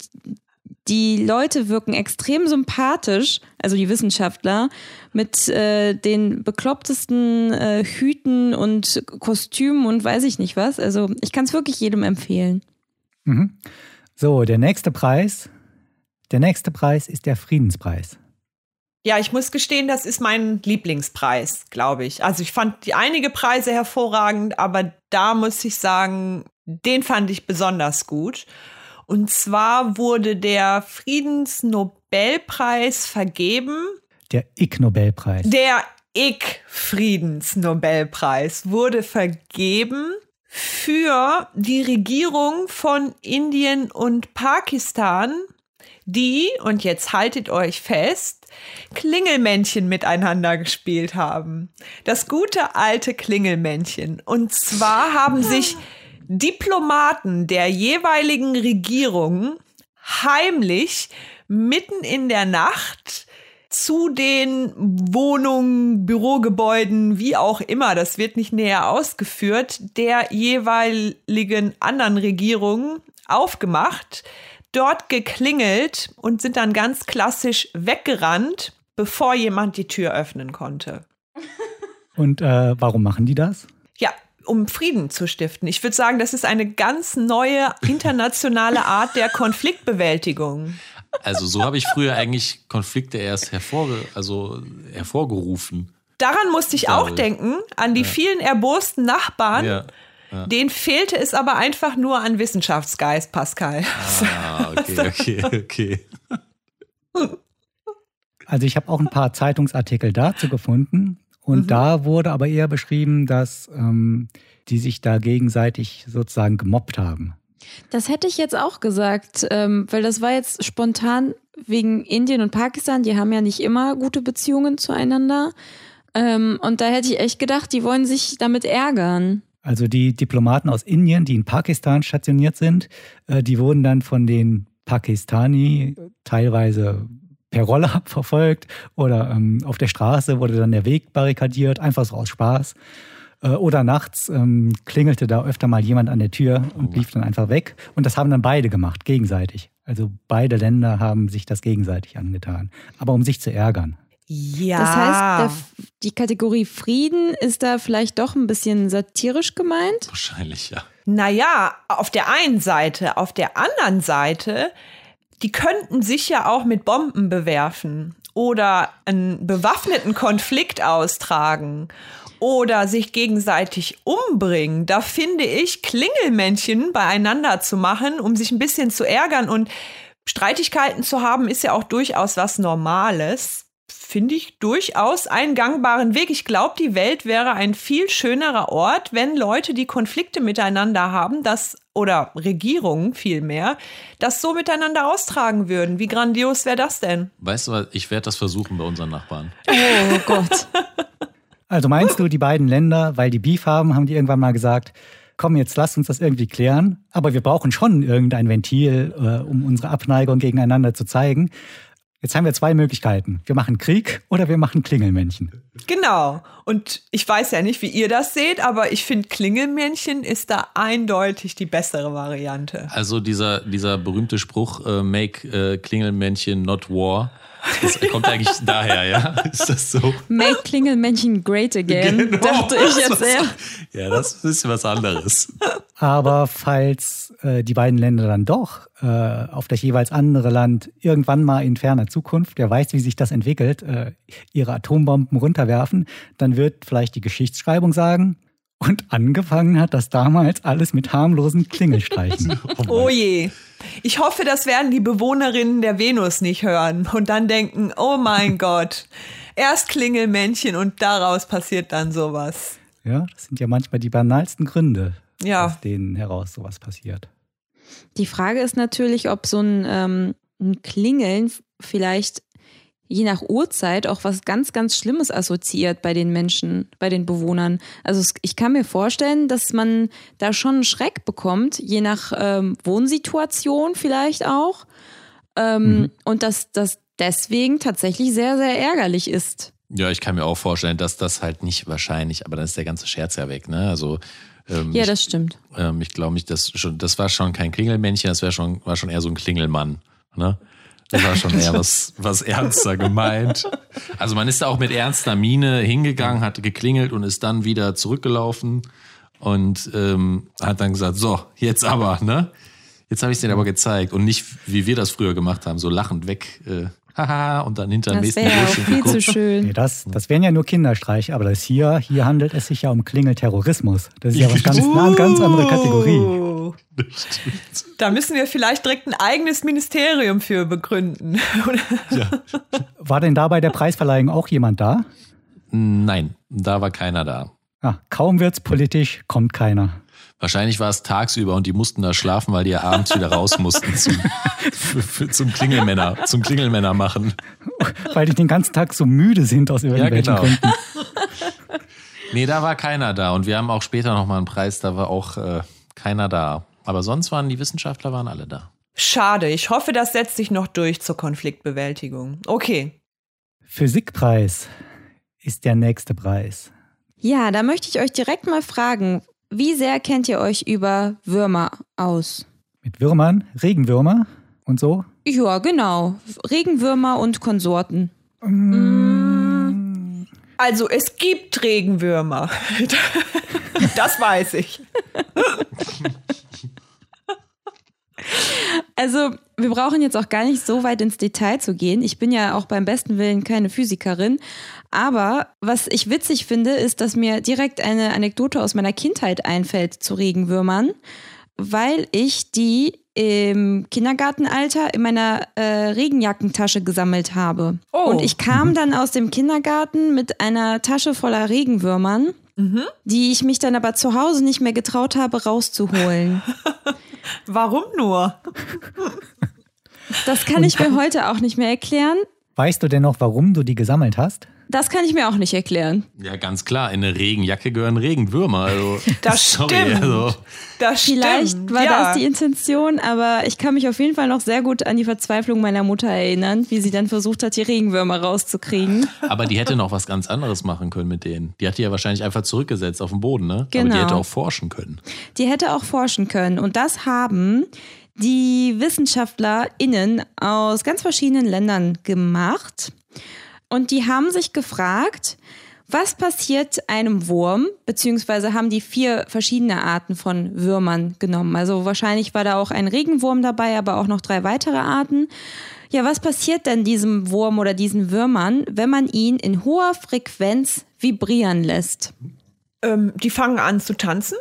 die Leute wirken extrem sympathisch, also die Wissenschaftler, mit äh, den beklopptesten äh, Hüten und Kostümen und weiß ich nicht was. Also ich kann es wirklich jedem empfehlen. Mhm. So, der nächste Preis. Der nächste Preis ist der Friedenspreis. Ja, ich muss gestehen, das ist mein Lieblingspreis, glaube ich. Also ich fand die einige Preise hervorragend, aber da muss ich sagen, den fand ich besonders gut. Und zwar wurde der Friedensnobelpreis vergeben. Der Ig-Nobelpreis. Der Ig-Friedensnobelpreis wurde vergeben für die Regierung von Indien und Pakistan, die, und jetzt haltet euch fest, Klingelmännchen miteinander gespielt haben. Das gute alte Klingelmännchen. Und zwar haben sich *laughs* Diplomaten der jeweiligen Regierung heimlich mitten in der Nacht zu den Wohnungen, Bürogebäuden, wie auch immer, das wird nicht näher ausgeführt, der jeweiligen anderen Regierungen aufgemacht, dort geklingelt und sind dann ganz klassisch weggerannt, bevor jemand die Tür öffnen konnte. Und äh, warum machen die das? Ja, um Frieden zu stiften. Ich würde sagen, das ist eine ganz neue internationale Art der Konfliktbewältigung. Also so habe ich früher eigentlich Konflikte erst hervorge also hervorgerufen. Daran musste ich auch denken, an die ja. vielen erbosten Nachbarn. Ja. Ja. Den fehlte es aber einfach nur an Wissenschaftsgeist, Pascal. Ah, okay, *laughs* okay, okay. Also ich habe auch ein paar Zeitungsartikel dazu gefunden. Und mhm. da wurde aber eher beschrieben, dass ähm, die sich da gegenseitig sozusagen gemobbt haben. Das hätte ich jetzt auch gesagt, ähm, weil das war jetzt spontan wegen Indien und Pakistan. Die haben ja nicht immer gute Beziehungen zueinander. Ähm, und da hätte ich echt gedacht, die wollen sich damit ärgern. Also die Diplomaten aus Indien, die in Pakistan stationiert sind, äh, die wurden dann von den Pakistani teilweise per Roller *laughs* verfolgt oder ähm, auf der Straße wurde dann der Weg barrikadiert, einfach so aus Spaß. Äh, oder nachts ähm, klingelte da öfter mal jemand an der Tür und oh. lief dann einfach weg. Und das haben dann beide gemacht, gegenseitig. Also beide Länder haben sich das gegenseitig angetan. Aber um sich zu ärgern. Ja. Das heißt, der, die Kategorie Frieden ist da vielleicht doch ein bisschen satirisch gemeint? Wahrscheinlich, ja. Naja, auf der einen Seite. Auf der anderen Seite die könnten sich ja auch mit Bomben bewerfen oder einen bewaffneten Konflikt austragen oder sich gegenseitig umbringen. Da finde ich, Klingelmännchen beieinander zu machen, um sich ein bisschen zu ärgern und Streitigkeiten zu haben, ist ja auch durchaus was Normales. Finde ich durchaus einen gangbaren Weg. Ich glaube, die Welt wäre ein viel schönerer Ort, wenn Leute, die Konflikte miteinander haben, das oder Regierungen vielmehr, das so miteinander austragen würden. Wie grandios wäre das denn? Weißt du was, ich werde das versuchen bei unseren Nachbarn. Oh Gott. *laughs* Also meinst du, die beiden Länder, weil die Beef haben, haben die irgendwann mal gesagt, komm, jetzt lass uns das irgendwie klären, aber wir brauchen schon irgendein Ventil, äh, um unsere Abneigung gegeneinander zu zeigen. Jetzt haben wir zwei Möglichkeiten. Wir machen Krieg oder wir machen Klingelmännchen. Genau. Und ich weiß ja nicht, wie ihr das seht, aber ich finde, Klingelmännchen ist da eindeutig die bessere Variante. Also dieser, dieser berühmte Spruch, äh, make äh, Klingelmännchen not war, das kommt eigentlich daher, ja? *laughs* Ist das so? Make Klingelmännchen great again, Genau, dachte ich jetzt das- sehr. Ja, das ist was anderes. Aber falls äh, die beiden Länder dann doch äh, auf das jeweils andere Land irgendwann mal in ferner Zukunft, wer weiß, wie sich das entwickelt, äh, ihre Atombomben runterwerfen, dann wird vielleicht die Geschichtsschreibung sagen, und angefangen hat das damals alles mit harmlosen Klingelstreichen. *laughs* Oh je. Ich hoffe, das werden die Bewohnerinnen der Venus nicht hören und dann denken, oh mein *laughs* Gott, erst Klingelmännchen und daraus passiert dann sowas. ja, das sind ja manchmal die banalsten Gründe, Ja. aus denen heraus sowas passiert. Die Frage ist natürlich, ob so ein, ähm, ein Klingeln vielleicht je nach Uhrzeit auch was ganz, ganz Schlimmes assoziiert bei den Menschen, bei den Bewohnern. Also ich kann mir vorstellen, dass man da schon einen Schreck bekommt, je nach ähm, Wohnsituation vielleicht auch. Ähm, Und dass das deswegen tatsächlich sehr, sehr ärgerlich ist. Ja, ich kann mir auch vorstellen, dass das halt nicht wahrscheinlich, aber dann ist der ganze Scherz ja weg, ne? Also ähm, Ja, ich, das stimmt. ähm, ich glaube nicht, dass schon, das war schon kein Klingelmännchen, das wäre schon, war schon eher so ein Klingelmann, ne? Das war schon eher was, was ernster gemeint. Also man ist da auch mit ernster Miene hingegangen, hat geklingelt und ist dann wieder zurückgelaufen und ähm, hat dann gesagt, so, jetzt aber, ne? Jetzt habe ich es dir aber gezeigt und nicht, wie wir das früher gemacht haben, so lachend weg, äh, haha, und dann hinter dem Das nächsten wäre ja auch Bildschirm viel zu schön. Nee, das, das wären ja nur Kinderstreiche, aber das hier, hier handelt es sich ja um Klingelterrorismus. Das ist ja was ganz, eine ganz andere Kategorie. Da müssen wir vielleicht direkt ein eigenes Ministerium für begründen. *laughs* War denn da bei der Preisverleihung auch jemand da? Nein, da war keiner da. Ah, kaum wird's politisch, kommt keiner. Wahrscheinlich war es tagsüber und die mussten da schlafen, weil die ja abends wieder raus mussten zum, für, für, zum Klingelmänner, zum Klingelmänner machen. Weil die den ganzen Tag so müde sind aus irgendwelchen genau. Gründen. *laughs* Nee, da war keiner da und wir haben auch später nochmal einen Preis, da war auch äh, keiner da. Aber sonst waren die Wissenschaftler waren alle da. Schade, ich hoffe, das setzt sich noch durch zur Konfliktbewältigung. Okay. Physikpreis ist der nächste Preis. Ja, da möchte ich euch direkt mal fragen, wie sehr kennt ihr euch über Würmer aus? Mit Würmern, Regenwürmer und so. Ja, genau. Regenwürmer und Konsorten. Also es gibt Regenwürmer. *laughs* Das weiß ich. Also, wir brauchen jetzt auch gar nicht so weit ins Detail zu gehen. Ich bin ja auch beim besten Willen keine Physikerin. Aber was ich witzig finde, ist, dass mir direkt eine Anekdote aus meiner Kindheit einfällt zu Regenwürmern, weil ich die im Kindergartenalter in meiner äh, Regenjackentasche gesammelt habe. Oh. Und ich kam dann aus dem Kindergarten mit einer Tasche voller Regenwürmern, die ich mich dann aber zu Hause nicht mehr getraut habe, rauszuholen. *laughs* Warum nur? Das kann ich mir heute auch nicht mehr erklären. Weißt du denn noch, warum du die gesammelt hast? Das kann ich mir auch nicht erklären. Ja, ganz klar, in eine Regenjacke gehören Regenwürmer. Also, *laughs* Das sorry, stimmt. Also, Das Vielleicht stimmt. war ja. das die Intention, aber ich kann mich auf jeden Fall noch sehr gut an die Verzweiflung meiner Mutter erinnern, wie sie dann versucht hat, die Regenwürmer rauszukriegen. aber die hätte noch was ganz anderes machen können mit denen. Die hat die ja wahrscheinlich einfach zurückgesetzt auf den Boden, ne? Aber Genau. die hätte auch forschen können. Die hätte auch forschen können. Und das haben die WissenschaftlerInnen aus ganz verschiedenen Ländern gemacht. Und die haben sich gefragt, was passiert einem Wurm, beziehungsweise haben die vier verschiedene Arten von Würmern genommen. Also wahrscheinlich war da auch ein Regenwurm dabei, aber auch noch drei weitere Arten. Ja, was passiert denn diesem Wurm oder diesen Würmern, wenn man ihn in hoher Frequenz vibrieren lässt? Ähm, die fangen an zu tanzen?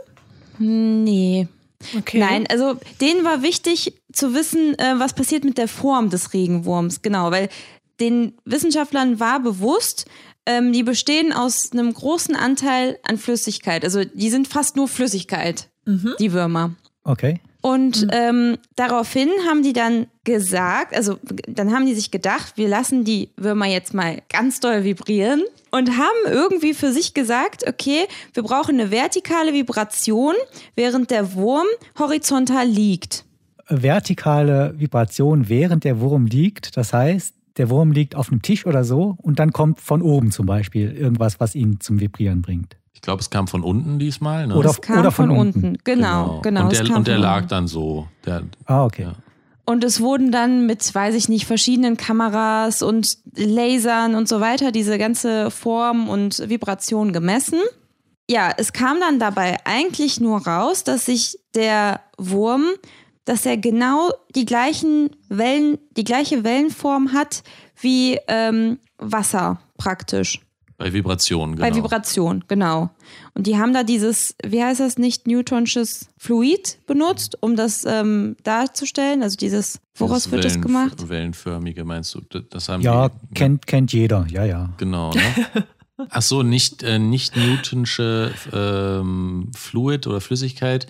Nee. Okay. Nein, also denen war wichtig zu wissen, äh, was passiert mit der Form des Regenwurms, genau, weil den Wissenschaftlern war bewusst, ähm, die bestehen aus einem großen Anteil an Flüssigkeit. Also die sind fast nur Flüssigkeit, die Würmer. Okay. Und ähm, daraufhin haben die dann gesagt, also dann haben die sich gedacht, wir lassen die Würmer jetzt mal ganz doll vibrieren und haben irgendwie für sich gesagt, okay, wir brauchen eine vertikale Vibration, während der Wurm horizontal liegt. Vertikale Vibration, während der Wurm liegt. Das heißt, der Wurm liegt auf einem Tisch oder so und dann kommt von oben zum Beispiel irgendwas, was ihn zum Vibrieren bringt. Ich glaube, es kam von unten diesmal. Ne? Oder- Das kam oder von, von unten. unten. Genau, genau. Und es der, kam und der von lag unten. dann so. Der, Ah, okay. Ja. Und es wurden dann mit, weiß ich nicht, verschiedenen Kameras und Lasern und so weiter diese ganze Form und Vibration gemessen. Ja, es kam dann dabei eigentlich nur raus, dass sich der Wurm, dass er genau die gleichen Wellen, die gleiche Wellenform hat wie ähm, Wasser praktisch. bei Vibrationen, genau. Bei Vibration, genau. Und die haben da dieses, wie heißt das, nicht Newtonsches Fluid benutzt, um das ähm, darzustellen. Also dieses, woraus wird das Wellen- gemacht? Wellenförmige meinst du? Das- Das haben Ja, die, kennt, kennt jeder, ja, ja. Genau, *laughs* ne? Ach so, nicht, äh, nicht Newtonsche ähm, Fluid oder Flüssigkeit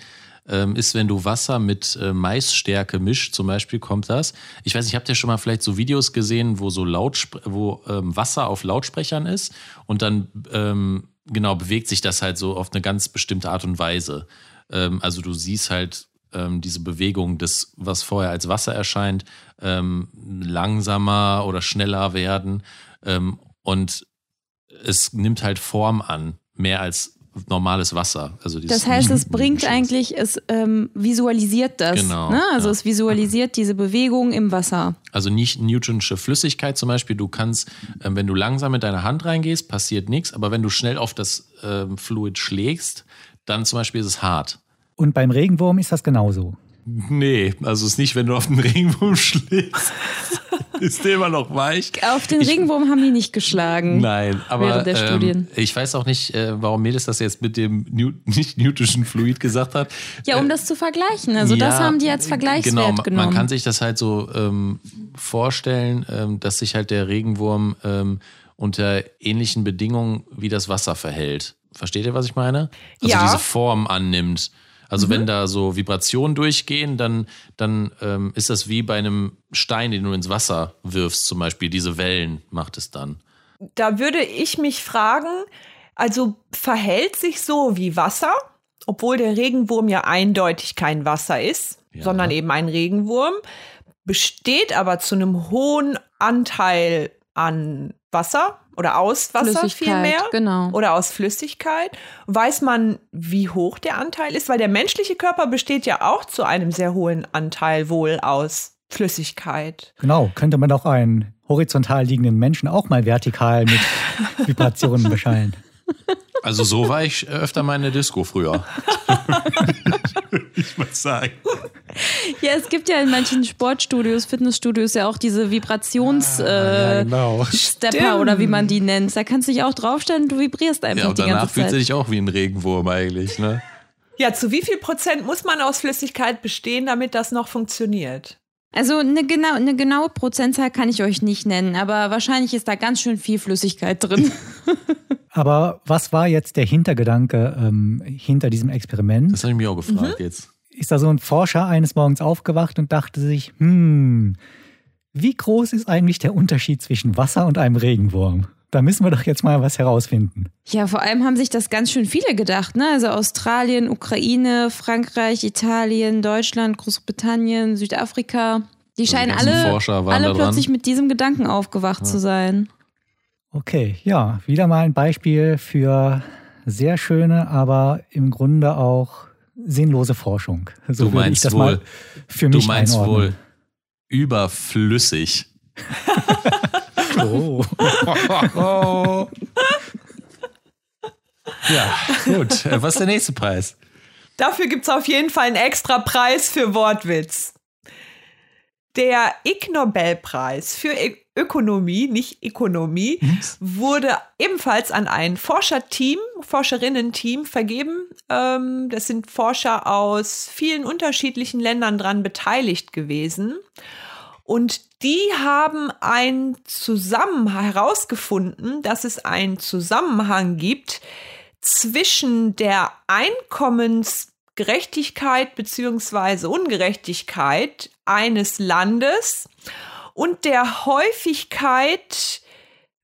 ähm, ist, wenn du Wasser mit äh, Maisstärke mischt, zum Beispiel kommt das. Ich weiß nicht, habt ihr schon mal vielleicht so Videos gesehen, wo so Lautspr wo ähm, Wasser auf Lautsprechern ist und dann ähm, genau bewegt sich das halt so auf eine ganz bestimmte Art und Weise. Ähm, also du siehst halt ähm, diese Bewegung des, was vorher als Wasser erscheint, ähm, langsamer oder schneller werden. Und es nimmt halt Form an, mehr als normales Wasser. Also Das heißt, es bringt eigentlich, es ähm, visualisiert das. Genau, Ne? Also ja. es visualisiert diese Bewegung im Wasser. Also nicht Newtonsche Flüssigkeit zum Beispiel. Du kannst, ähm, wenn du langsam mit deiner Hand reingehst, passiert nichts. Aber wenn du schnell auf das ähm, Fluid schlägst, dann zum Beispiel ist es hart. Und beim Regenwurm ist das genauso. Nee, also es ist nicht, wenn du auf den Regenwurm schlägst, *laughs* ist der immer noch weich. Auf den Ich- Regenwurm haben die nicht geschlagen. Nein, aber Während der ähm, Studien. ich weiß auch nicht, äh, warum Mädels das jetzt mit dem New *laughs* nicht newtonschen Fluid gesagt hat. Ja, um das zu vergleichen. Also das Ja, haben die als Vergleichswert genau, ma- genommen. Man kann sich das halt so ähm, vorstellen, ähm, dass sich halt der Regenwurm ähm, unter ähnlichen Bedingungen wie das Wasser verhält. Versteht ihr, was ich meine? Also Ja. diese Form annimmt. Also Mhm. wenn da so Vibrationen durchgehen, dann, dann ähm, ist das wie bei einem Stein, den du ins Wasser wirfst, zum Beispiel. Diese Wellen macht es dann. Da würde ich mich fragen, also verhält sich so wie Wasser, obwohl der Regenwurm ja eindeutig kein Wasser ist, Ja. sondern eben ein Regenwurm, besteht aber zu einem hohen Anteil an Wasser oder aus Wasser Flüssigkeit, vielmehr genau. oder aus Flüssigkeit. Weiß man, wie hoch der Anteil ist? Weil der menschliche Körper besteht ja auch zu einem sehr hohen Anteil wohl aus Flüssigkeit. Genau, könnte man doch einen horizontal liegenden Menschen auch mal vertikal mit *laughs* Vibrationen beschallen. Also so war ich öfter mal in der Disco früher. ich muss sagen. Ja, es gibt ja in manchen Sportstudios, Fitnessstudios ja auch diese Vibrations-Stepper äh, genau. Stepper oder wie man die nennt. Da kannst du dich auch draufstellen, du vibrierst einfach Ja, und die danach ganze fühlt sie Zeit. sich auch wie ein Regenwurm eigentlich, ne? Ja, zu wie viel Prozent muss man aus Flüssigkeit bestehen, damit das noch funktioniert? Also eine, genau, eine genaue Prozentzahl kann ich euch nicht nennen, aber wahrscheinlich ist da ganz schön viel Flüssigkeit drin. *laughs* Aber was war jetzt der Hintergedanke ähm, hinter diesem Experiment? Das habe ich mich auch gefragt jetzt. Ist da so ein Forscher eines Morgens aufgewacht und dachte sich, hm, wie groß ist eigentlich der Unterschied zwischen Wasser und einem Regenwurm? Da müssen wir doch jetzt mal was herausfinden. Ja, vor allem haben sich das ganz schön viele gedacht, ne? Also Australien, Ukraine, Frankreich, Italien, Deutschland, Großbritannien, Südafrika. Die scheinen ganzen alle, Forscher waren alle plötzlich mit diesem Gedanken aufgewacht zu sein. Okay, ja, wieder mal ein Beispiel für sehr schöne, aber im Grunde auch sinnlose Forschung. So Du meinst ich das wohl, mal für du mich meinst einordnen. wohl überflüssig. *laughs* Oh. *laughs* Ja, gut. Äh, was ist der nächste Preis? Dafür gibt es auf jeden Fall einen extra Preis für Wortwitz. Der Ig Nobelpreis für Ö Ökonomie, nicht Ökonomie, wurde ebenfalls an ein Forscherteam, Forscherinnen-Team vergeben. Ähm, das sind Forscher aus vielen unterschiedlichen Ländern dran beteiligt gewesen. Und die haben einen Zusammenhang herausgefunden, dass es einen Zusammenhang gibt zwischen der Einkommensgerechtigkeit beziehungsweise Ungerechtigkeit eines Landes und der Häufigkeit,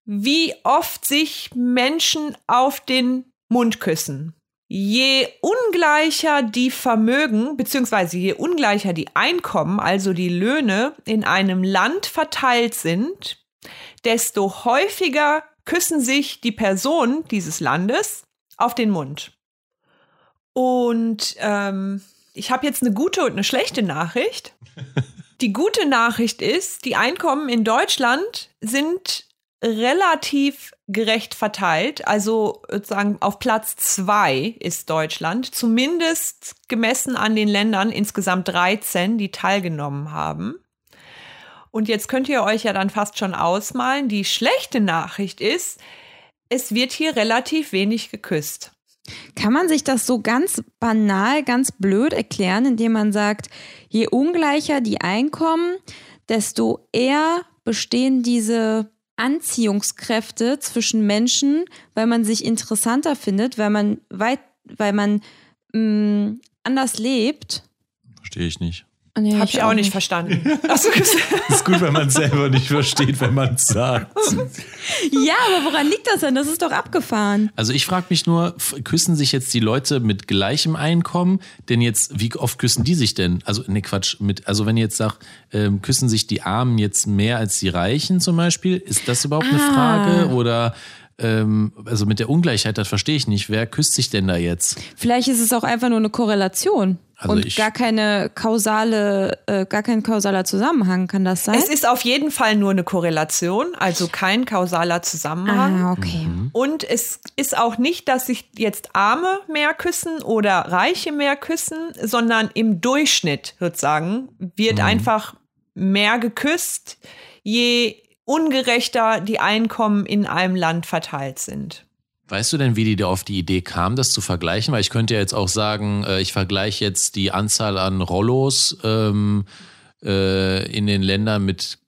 wie oft sich Menschen auf den Mund küssen. Je ungleicher die Vermögen beziehungsweise je ungleicher die Einkommen, also die Löhne in einem Land verteilt sind, desto häufiger küssen sich die Personen dieses Landes auf den Mund. Und ähm, ich habe jetzt eine gute und eine schlechte Nachricht. *laughs* Die gute Nachricht ist, die Einkommen in Deutschland sind relativ gerecht verteilt. Also sozusagen auf Platz zwei ist Deutschland, zumindest gemessen an den Ländern insgesamt 13, die teilgenommen haben. Und jetzt könnt ihr euch ja dann fast schon ausmalen. Die schlechte Nachricht ist, es wird hier relativ wenig geküsst. Kann man sich das so ganz banal, ganz blöd erklären, indem man sagt, je ungleicher die Einkommen, desto eher bestehen diese Anziehungskräfte zwischen Menschen, weil man sich interessanter findet, weil man weit, weil man mh, mm, anders lebt. Verstehe ich nicht. Nee, Habe ich, ich auch nicht verstanden. *laughs* Achso, ist gut, wenn man es selber nicht versteht, wenn man es sagt. Ja, aber woran liegt das denn? Das ist doch abgefahren. Also ich frage mich nur, küssen sich jetzt die Leute mit gleichem Einkommen? Denn jetzt, wie oft küssen die sich denn? Also, ne Quatsch, mit, also wenn ihr jetzt sagt, ähm, küssen sich die Armen jetzt mehr als die Reichen zum Beispiel? Ist das überhaupt ah. eine Frage? Oder ähm, also mit der Ungleichheit, das verstehe ich nicht. Wer küsst sich denn da jetzt? Vielleicht ist es auch einfach nur eine Korrelation. Also und gar keine kausale, äh, gar kein kausaler Zusammenhang, kann das sein? Es ist auf jeden Fall nur eine Korrelation, also kein kausaler Zusammenhang. Ah, okay. Mhm. Und es ist auch nicht, dass sich jetzt Arme mehr küssen oder Reiche mehr küssen, sondern im Durchschnitt sozusagen wird mhm. einfach mehr geküsst, je ungerechter die Einkommen in einem Land verteilt sind. Weißt du denn, wie die da auf die Idee kam, das zu vergleichen? Weil ich könnte ja jetzt auch sagen, äh, ich vergleiche jetzt die Anzahl an Rollos ähm, äh, in den Ländern mit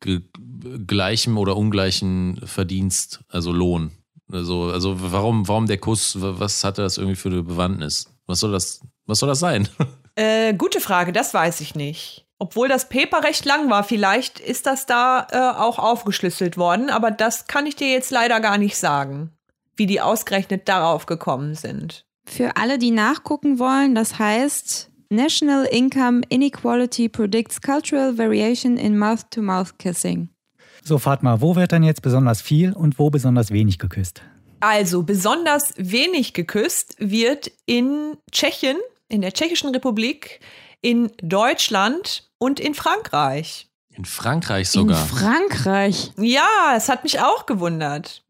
gleichem oder ungleichem Verdienst, also Lohn. Also, also warum, warum der Kuss, was hatte das irgendwie für eine Bewandtnis? Was soll das, was soll das sein? *laughs* Äh, gute Frage, das weiß ich nicht. Obwohl das Paper recht lang war, vielleicht ist das da äh, auch aufgeschlüsselt worden, aber das kann ich dir jetzt leider gar nicht sagen wie die ausgerechnet darauf gekommen sind. Für alle, die nachgucken wollen, das heißt National Income Inequality Predicts Cultural Variation in Mouth-to-Mouth Kissing. So, Fatma, wo wird dann jetzt besonders viel und wo besonders wenig geküsst? Also, besonders wenig geküsst wird in Tschechien, in der Tschechischen Republik, in Deutschland und in Frankreich. In Frankreich sogar. In Frankreich. Ja, es hat mich auch gewundert.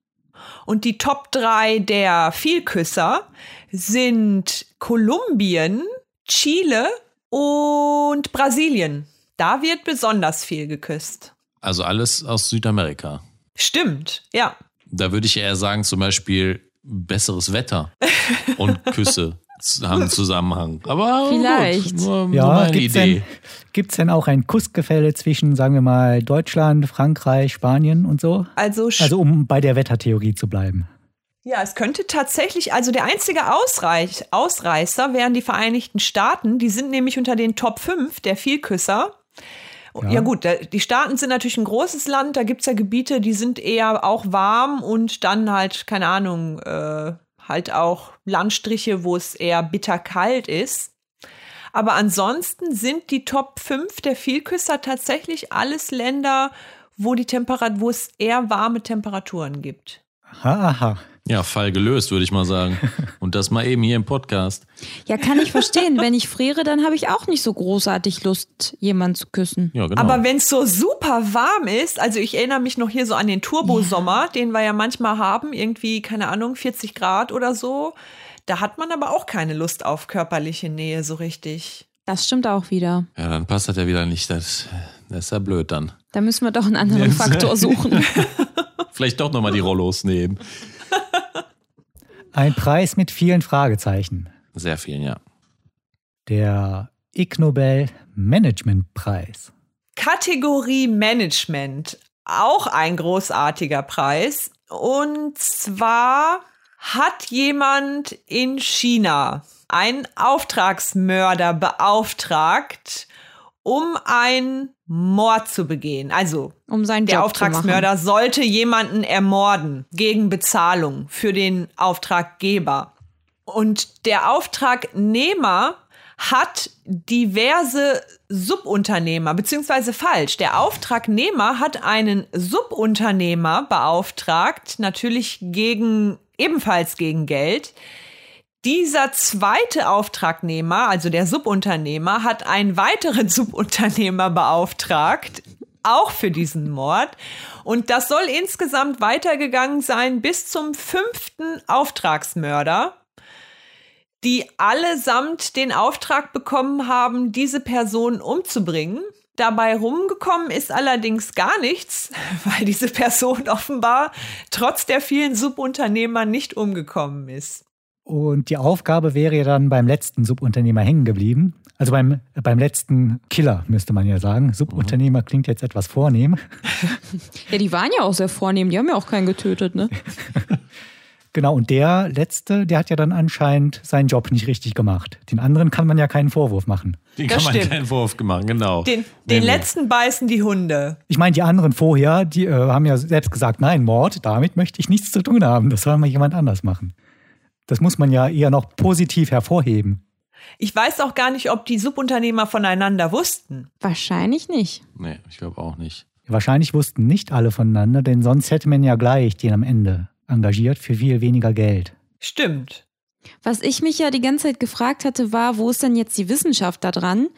Und die Top 3 der Vielküsser sind Kolumbien, Chile und Brasilien. Da wird besonders viel geküsst. Also alles aus Südamerika. Stimmt, ja. Da würde ich eher sagen, zum Beispiel besseres Wetter *laughs* und Küsse Zusammenhang. Aber vielleicht. Gut, nur, ja, nur gibt's Idee. Denn, gibt's denn auch ein Kussgefälle zwischen, sagen wir mal, Deutschland, Frankreich, Spanien und so? Also, also um bei der Wettertheorie zu bleiben. Ja, es könnte tatsächlich, also der einzige Ausreich, Ausreißer wären die Vereinigten Staaten. Die sind nämlich unter den Top 5 der Vielküsser. Ja. ja. gut, die Staaten sind natürlich ein großes Land, da gibt es ja Gebiete, die sind eher auch warm und dann halt, keine Ahnung, äh, halt auch Landstriche, wo es eher bitterkalt ist. Aber ansonsten sind die Top 5 der Vielküsser tatsächlich alles Länder, wo die Temperatur, wo es eher warme Temperaturen gibt. Aha. Ja, Fall gelöst, würde ich mal sagen. *laughs* Und das mal eben hier im Podcast. Ja, kann ich verstehen. Wenn ich friere, dann habe ich auch nicht so großartig Lust, jemanden zu küssen. Ja, genau. Aber wenn es so super warm ist, also ich erinnere mich noch hier so an den Turbosommer, ja. den wir ja manchmal haben, irgendwie, keine Ahnung, 40 Grad oder so, Da hat man aber auch keine Lust auf körperliche Nähe so richtig. Das stimmt auch wieder. Ja, dann passt das ja wieder nicht. Das, das ist ja blöd dann. Da müssen wir doch einen anderen *laughs* Faktor suchen. Vielleicht doch nochmal die Rollos nehmen. Ein Preis mit vielen Fragezeichen. Sehr vielen, ja. Der Ig Nobel Management Preis. Kategorie Management. Auch ein großartiger Preis. Und zwar hat jemand in China einen Auftragsmörder beauftragt, um einen Mord zu begehen. Also um seinen der Job Auftragsmörder sollte jemanden ermorden gegen Bezahlung für den Auftraggeber. Und der Auftragnehmer hat diverse Subunternehmer, beziehungsweise falsch. Der Auftragnehmer hat einen Subunternehmer beauftragt, natürlich gegen, ebenfalls gegen Geld. Dieser zweite Auftragnehmer, also der Subunternehmer, hat einen weiteren *laughs* Subunternehmer beauftragt, auch für diesen Mord. Und das soll insgesamt weitergegangen sein bis zum fünften Auftragsmörder die allesamt den Auftrag bekommen haben, diese Person umzubringen. Dabei rumgekommen ist allerdings gar nichts, *laughs* weil diese Person *laughs* offenbar trotz der vielen Subunternehmer nicht umgekommen ist. Und die Aufgabe wäre ja dann beim letzten Subunternehmer hängen geblieben. Also beim, beim letzten Killer, müsste man ja sagen. Subunternehmer klingt jetzt etwas vornehm. Ja, die waren ja auch sehr vornehm. Die haben ja auch keinen getötet, ne? *laughs* Genau, und der letzte, der hat ja dann anscheinend seinen Job nicht richtig gemacht. Den anderen kann man ja keinen Vorwurf machen. Den Das kann man stimmt. keinen Vorwurf machen, genau. Den, den letzten beißen die Hunde. Ich meine, die anderen vorher, die äh, haben ja selbst gesagt, nein, Mord, damit möchte ich nichts zu tun haben. Das soll mal jemand anders machen. Das muss man ja eher noch positiv hervorheben. Ich weiß auch gar nicht, ob die Subunternehmer voneinander wussten. Wahrscheinlich nicht. Nee, ich glaube auch nicht. Wahrscheinlich wussten nicht alle voneinander, denn sonst hätte man ja gleich den am Ende engagiert für viel weniger Geld. Stimmt. Was ich mich ja die ganze Zeit gefragt hatte, war, wo ist denn jetzt die Wissenschaft da dran?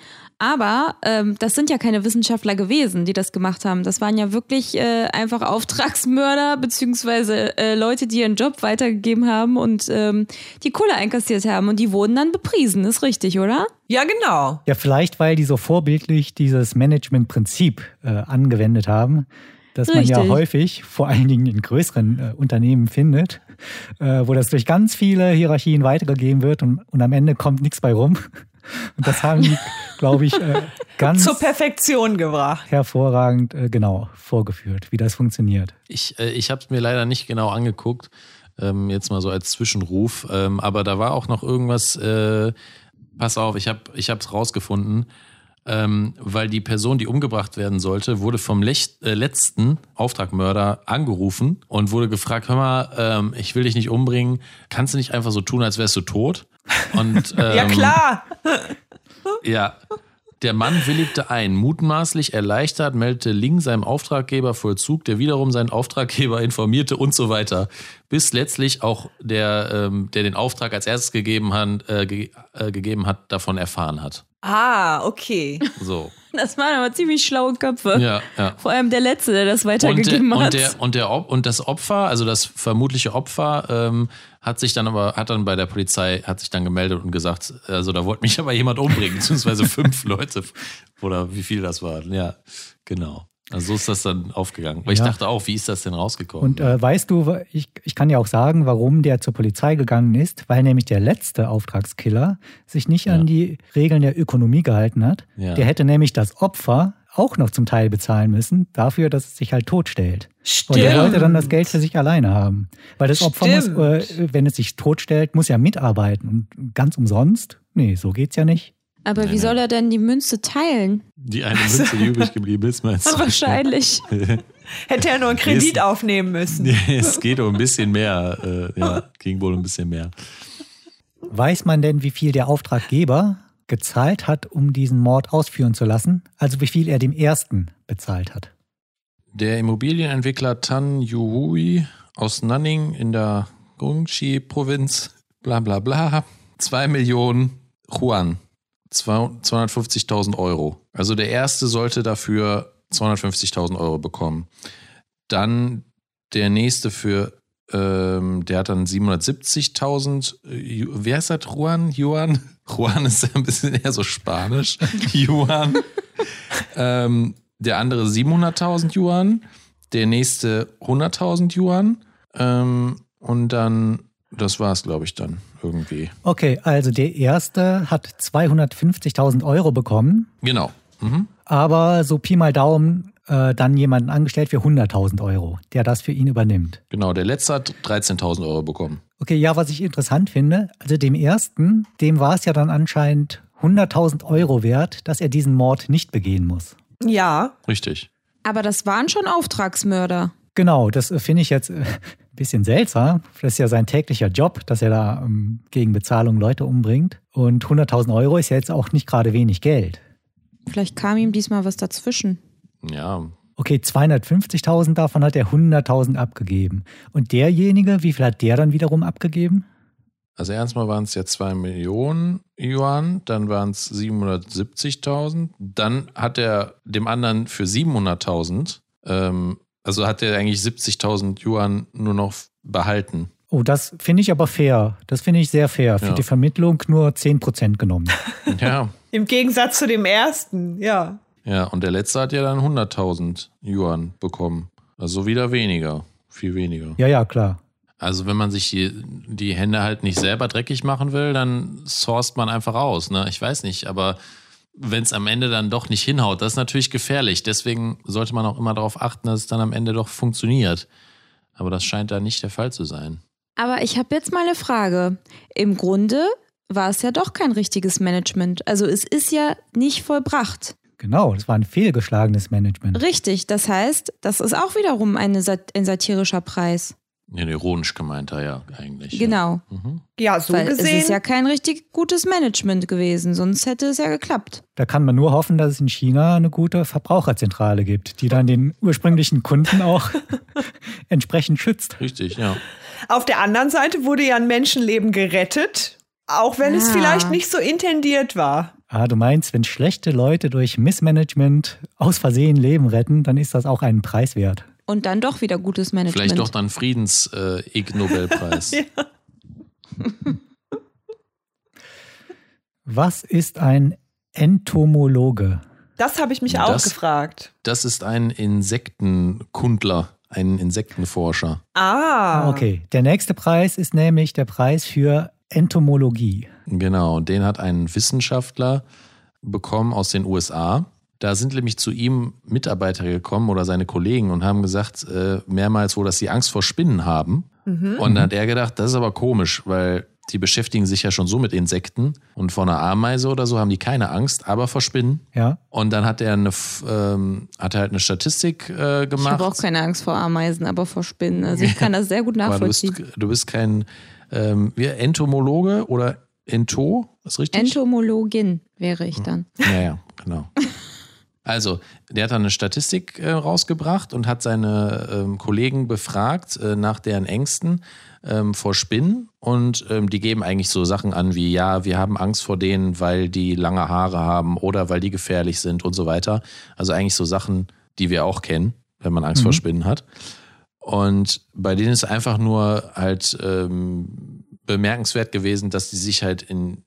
Aber ähm, das sind ja keine Wissenschaftler gewesen, die das gemacht haben. Das waren ja wirklich äh, einfach Auftragsmörder beziehungsweise äh, Leute, die ihren Job weitergegeben haben und ähm, die Kohle einkassiert haben. Und die wurden dann bepriesen, ist richtig, oder? Ja, genau. Ja, vielleicht, weil die so vorbildlich dieses Managementprinzip äh, angewendet haben, das man ja häufig, vor allen Dingen in größeren äh, Unternehmen findet, äh, wo das durch ganz viele Hierarchien weitergegeben wird und, und am Ende kommt nichts bei rum. Und das haben die, glaube ich, äh, *laughs* ganz Zur Perfektion gebracht. hervorragend äh, genau vorgeführt, wie das funktioniert. Ich, äh, ich habe es mir leider nicht genau angeguckt, ähm, jetzt mal so als Zwischenruf, ähm, aber da war auch noch irgendwas, pass auf, ich habe es ich rausgefunden, ähm, weil die Person, die umgebracht werden sollte, wurde vom Lech äh, letzten Auftragmörder angerufen und wurde gefragt, hör mal, ähm, ich will dich nicht umbringen, kannst du nicht einfach so tun, als wärst du tot? Und, *laughs* ähm, Ja, klar. ja. Der Mann willigte ein. Mutmaßlich erleichtert meldete Ling seinem Auftraggeber Vollzug, der wiederum seinen Auftraggeber informierte und so weiter. Bis letztlich auch der, ähm, der den Auftrag als erstes gegeben hat, äh, ge äh, gegeben hat, davon erfahren hat. Ah, okay. So. *laughs* Das waren aber ziemlich schlaue Köpfe. Ja, ja. Vor allem der Letzte, der das Und, weitergegeben der, hat. und, der, und, der, und das Opfer, also das vermutliche Opfer, ähm, hat sich dann aber, hat dann bei der Polizei, hat sich dann gemeldet und gesagt, also da wollte mich *laughs* aber jemand umbringen, beziehungsweise fünf *laughs* Leute oder wie viel das waren. Ja, genau. Also so ist das dann aufgegangen. Weil ich Ja. dachte auch, wie ist das denn rausgekommen? Und äh, weißt du, ich, ich kann ja auch sagen, warum der zur Polizei gegangen ist, weil nämlich der letzte Auftragskiller sich nicht Ja. an die Regeln der Ökonomie gehalten hat. Ja. Der hätte nämlich das Opfer auch noch zum Teil bezahlen müssen, dafür, dass es sich halt totstellt. Und der wollte dann das Geld für sich alleine haben. Weil das Opfer muss, Stimmt. äh, wenn es sich totstellt, muss ja mitarbeiten. Und ganz umsonst? Nee, so geht's ja nicht. Aber wie soll er denn die Münze teilen? die eine Münze, die *laughs* übrig geblieben ist, meinst du? Wahrscheinlich. *laughs* Hätte er nur einen Kredit aufnehmen müssen. Es geht um ein bisschen mehr. Äh, ja, *laughs* ging wohl ein bisschen mehr. Weiß man denn, wie viel der Auftraggeber gezahlt hat, um diesen Mord ausführen zu lassen? Also wie viel er dem ersten bezahlt hat? Der Immobilienentwickler Tan Yuhui aus Nanning in der Gongxi-Provinz, bla bla bla, 2 Millionen Yuan, 250.000 Euro. Also der erste sollte dafür 250.000 Euro bekommen. Dann der nächste für ähm, der hat dann 770.000, äh, wer ist das? Juan? Juan? *laughs* Juan ist ein bisschen eher so spanisch. *laughs* Juan. ähm, der andere 700.000 Yuan, der nächste 100.000 Yuan ähm, und dann, das war's, glaube ich, dann irgendwie. Okay, also der erste hat 250.000 Euro bekommen. Genau. Mhm. Aber so Pi mal Daumen äh, dann jemanden angestellt für 100.000 Euro, der das für ihn übernimmt. Genau, der letzte hat 13.000 Euro bekommen. Okay, ja, was ich interessant finde, also dem ersten, dem war es ja dann anscheinend 100.000 Euro wert, dass er diesen Mord nicht begehen muss. Ja. Richtig. Aber das waren schon Auftragsmörder. Genau, das äh, finde ich jetzt äh, ein *laughs* bisschen seltsam. Das ist ja sein täglicher Job, dass er da ähm, gegen Bezahlung Leute umbringt. Und 100.000 Euro ist ja jetzt auch nicht gerade wenig Geld. Vielleicht kam ihm diesmal was dazwischen. Ja. Okay, 250.000 davon hat er 100.000 abgegeben. Und derjenige, wie viel hat der dann wiederum abgegeben? Also erstmal waren es ja 2 Millionen Yuan, dann waren es 770.000, dann hat er dem anderen für 700.000, ähm, also hat er eigentlich 70.000 Yuan nur noch behalten. Oh, das finde ich aber fair. Das finde ich sehr fair. Für Ja. die Vermittlung nur 10% genommen. *laughs* Ja, Im Gegensatz zu dem ersten, ja. ja, und der letzte hat ja dann 100.000 Yuan bekommen. Also wieder weniger, viel weniger. Ja, ja, klar. Also wenn man sich die, die Hände halt nicht selber dreckig machen will, dann sourced man einfach aus. Ne? Ich weiß nicht, aber wenn es am Ende dann doch nicht hinhaut, das ist natürlich gefährlich. Deswegen sollte man auch immer darauf achten, dass es dann am Ende doch funktioniert. Aber das scheint da nicht der Fall zu sein. Aber ich habe jetzt mal eine Frage. Im Grunde war es ja doch kein richtiges Management. Also es ist ja nicht vollbracht. Genau, das war ein fehlgeschlagenes Management. Richtig, das heißt, das ist auch wiederum eine, ein satirischer Preis. Ja, ironisch gemeinter, ja, eigentlich. Genau. Ja. Mhm. Ja, so Weil es gesehen. ist ja kein richtig gutes Management gewesen, sonst hätte es ja geklappt. Da kann man nur hoffen, dass es in China eine gute Verbraucherzentrale gibt, die dann den ursprünglichen Kunden auch *laughs* entsprechend schützt. Richtig, ja. Auf der anderen Seite wurde ja ein Menschenleben gerettet, auch wenn es Ah. vielleicht nicht so intendiert war. Ah, du meinst, wenn schlechte Leute durch Missmanagement aus Versehen Leben retten, dann ist das auch einen Preis wert. Und dann doch wieder gutes Management. Vielleicht doch dann Friedens-Ig-Nobelpreis. *laughs* Was ist ein Entomologe? Das habe ich mich Und auch das- gefragt. Das ist ein Insektenkundler, ein Insektenforscher. Ah, Okay, der nächste Preis ist nämlich der Preis für Entomologie. Genau, und den hat ein Wissenschaftler bekommen aus den USA. Da sind nämlich zu ihm Mitarbeiter gekommen oder seine Kollegen und haben gesagt, äh, mehrmals wohl, dass sie Angst vor Spinnen haben. Und dann hat er gedacht, das ist aber komisch, weil die beschäftigen sich ja schon so mit Insekten und vor einer Ameise oder so haben die keine Angst, aber vor Spinnen. Ja, Und dann hat er eine, ähm, hat er halt eine Statistik äh, ich gemacht. habe auch keine Angst vor Ameisen, aber vor Spinnen. Also ich *laughs* kann das sehr gut aber du bist, nachvollziehen. du bist kein ähm, Entomologe oder Ento, ist richtig? Entomologin wäre ich dann. Ja, ja, genau. *laughs* Also, der hat dann eine Statistik äh, rausgebracht und hat seine ähm, Kollegen befragt äh, nach deren Ängsten ähm, vor Spinnen. Und ähm, die geben eigentlich so Sachen an wie, ja, wir haben Angst vor denen, weil die lange Haare haben oder weil die gefährlich sind und so weiter. Also eigentlich so Sachen, die wir auch kennen, wenn man Angst vor Spinnen hat. Und bei denen ist einfach nur halt ähm, bemerkenswert gewesen, dass die sich halt in,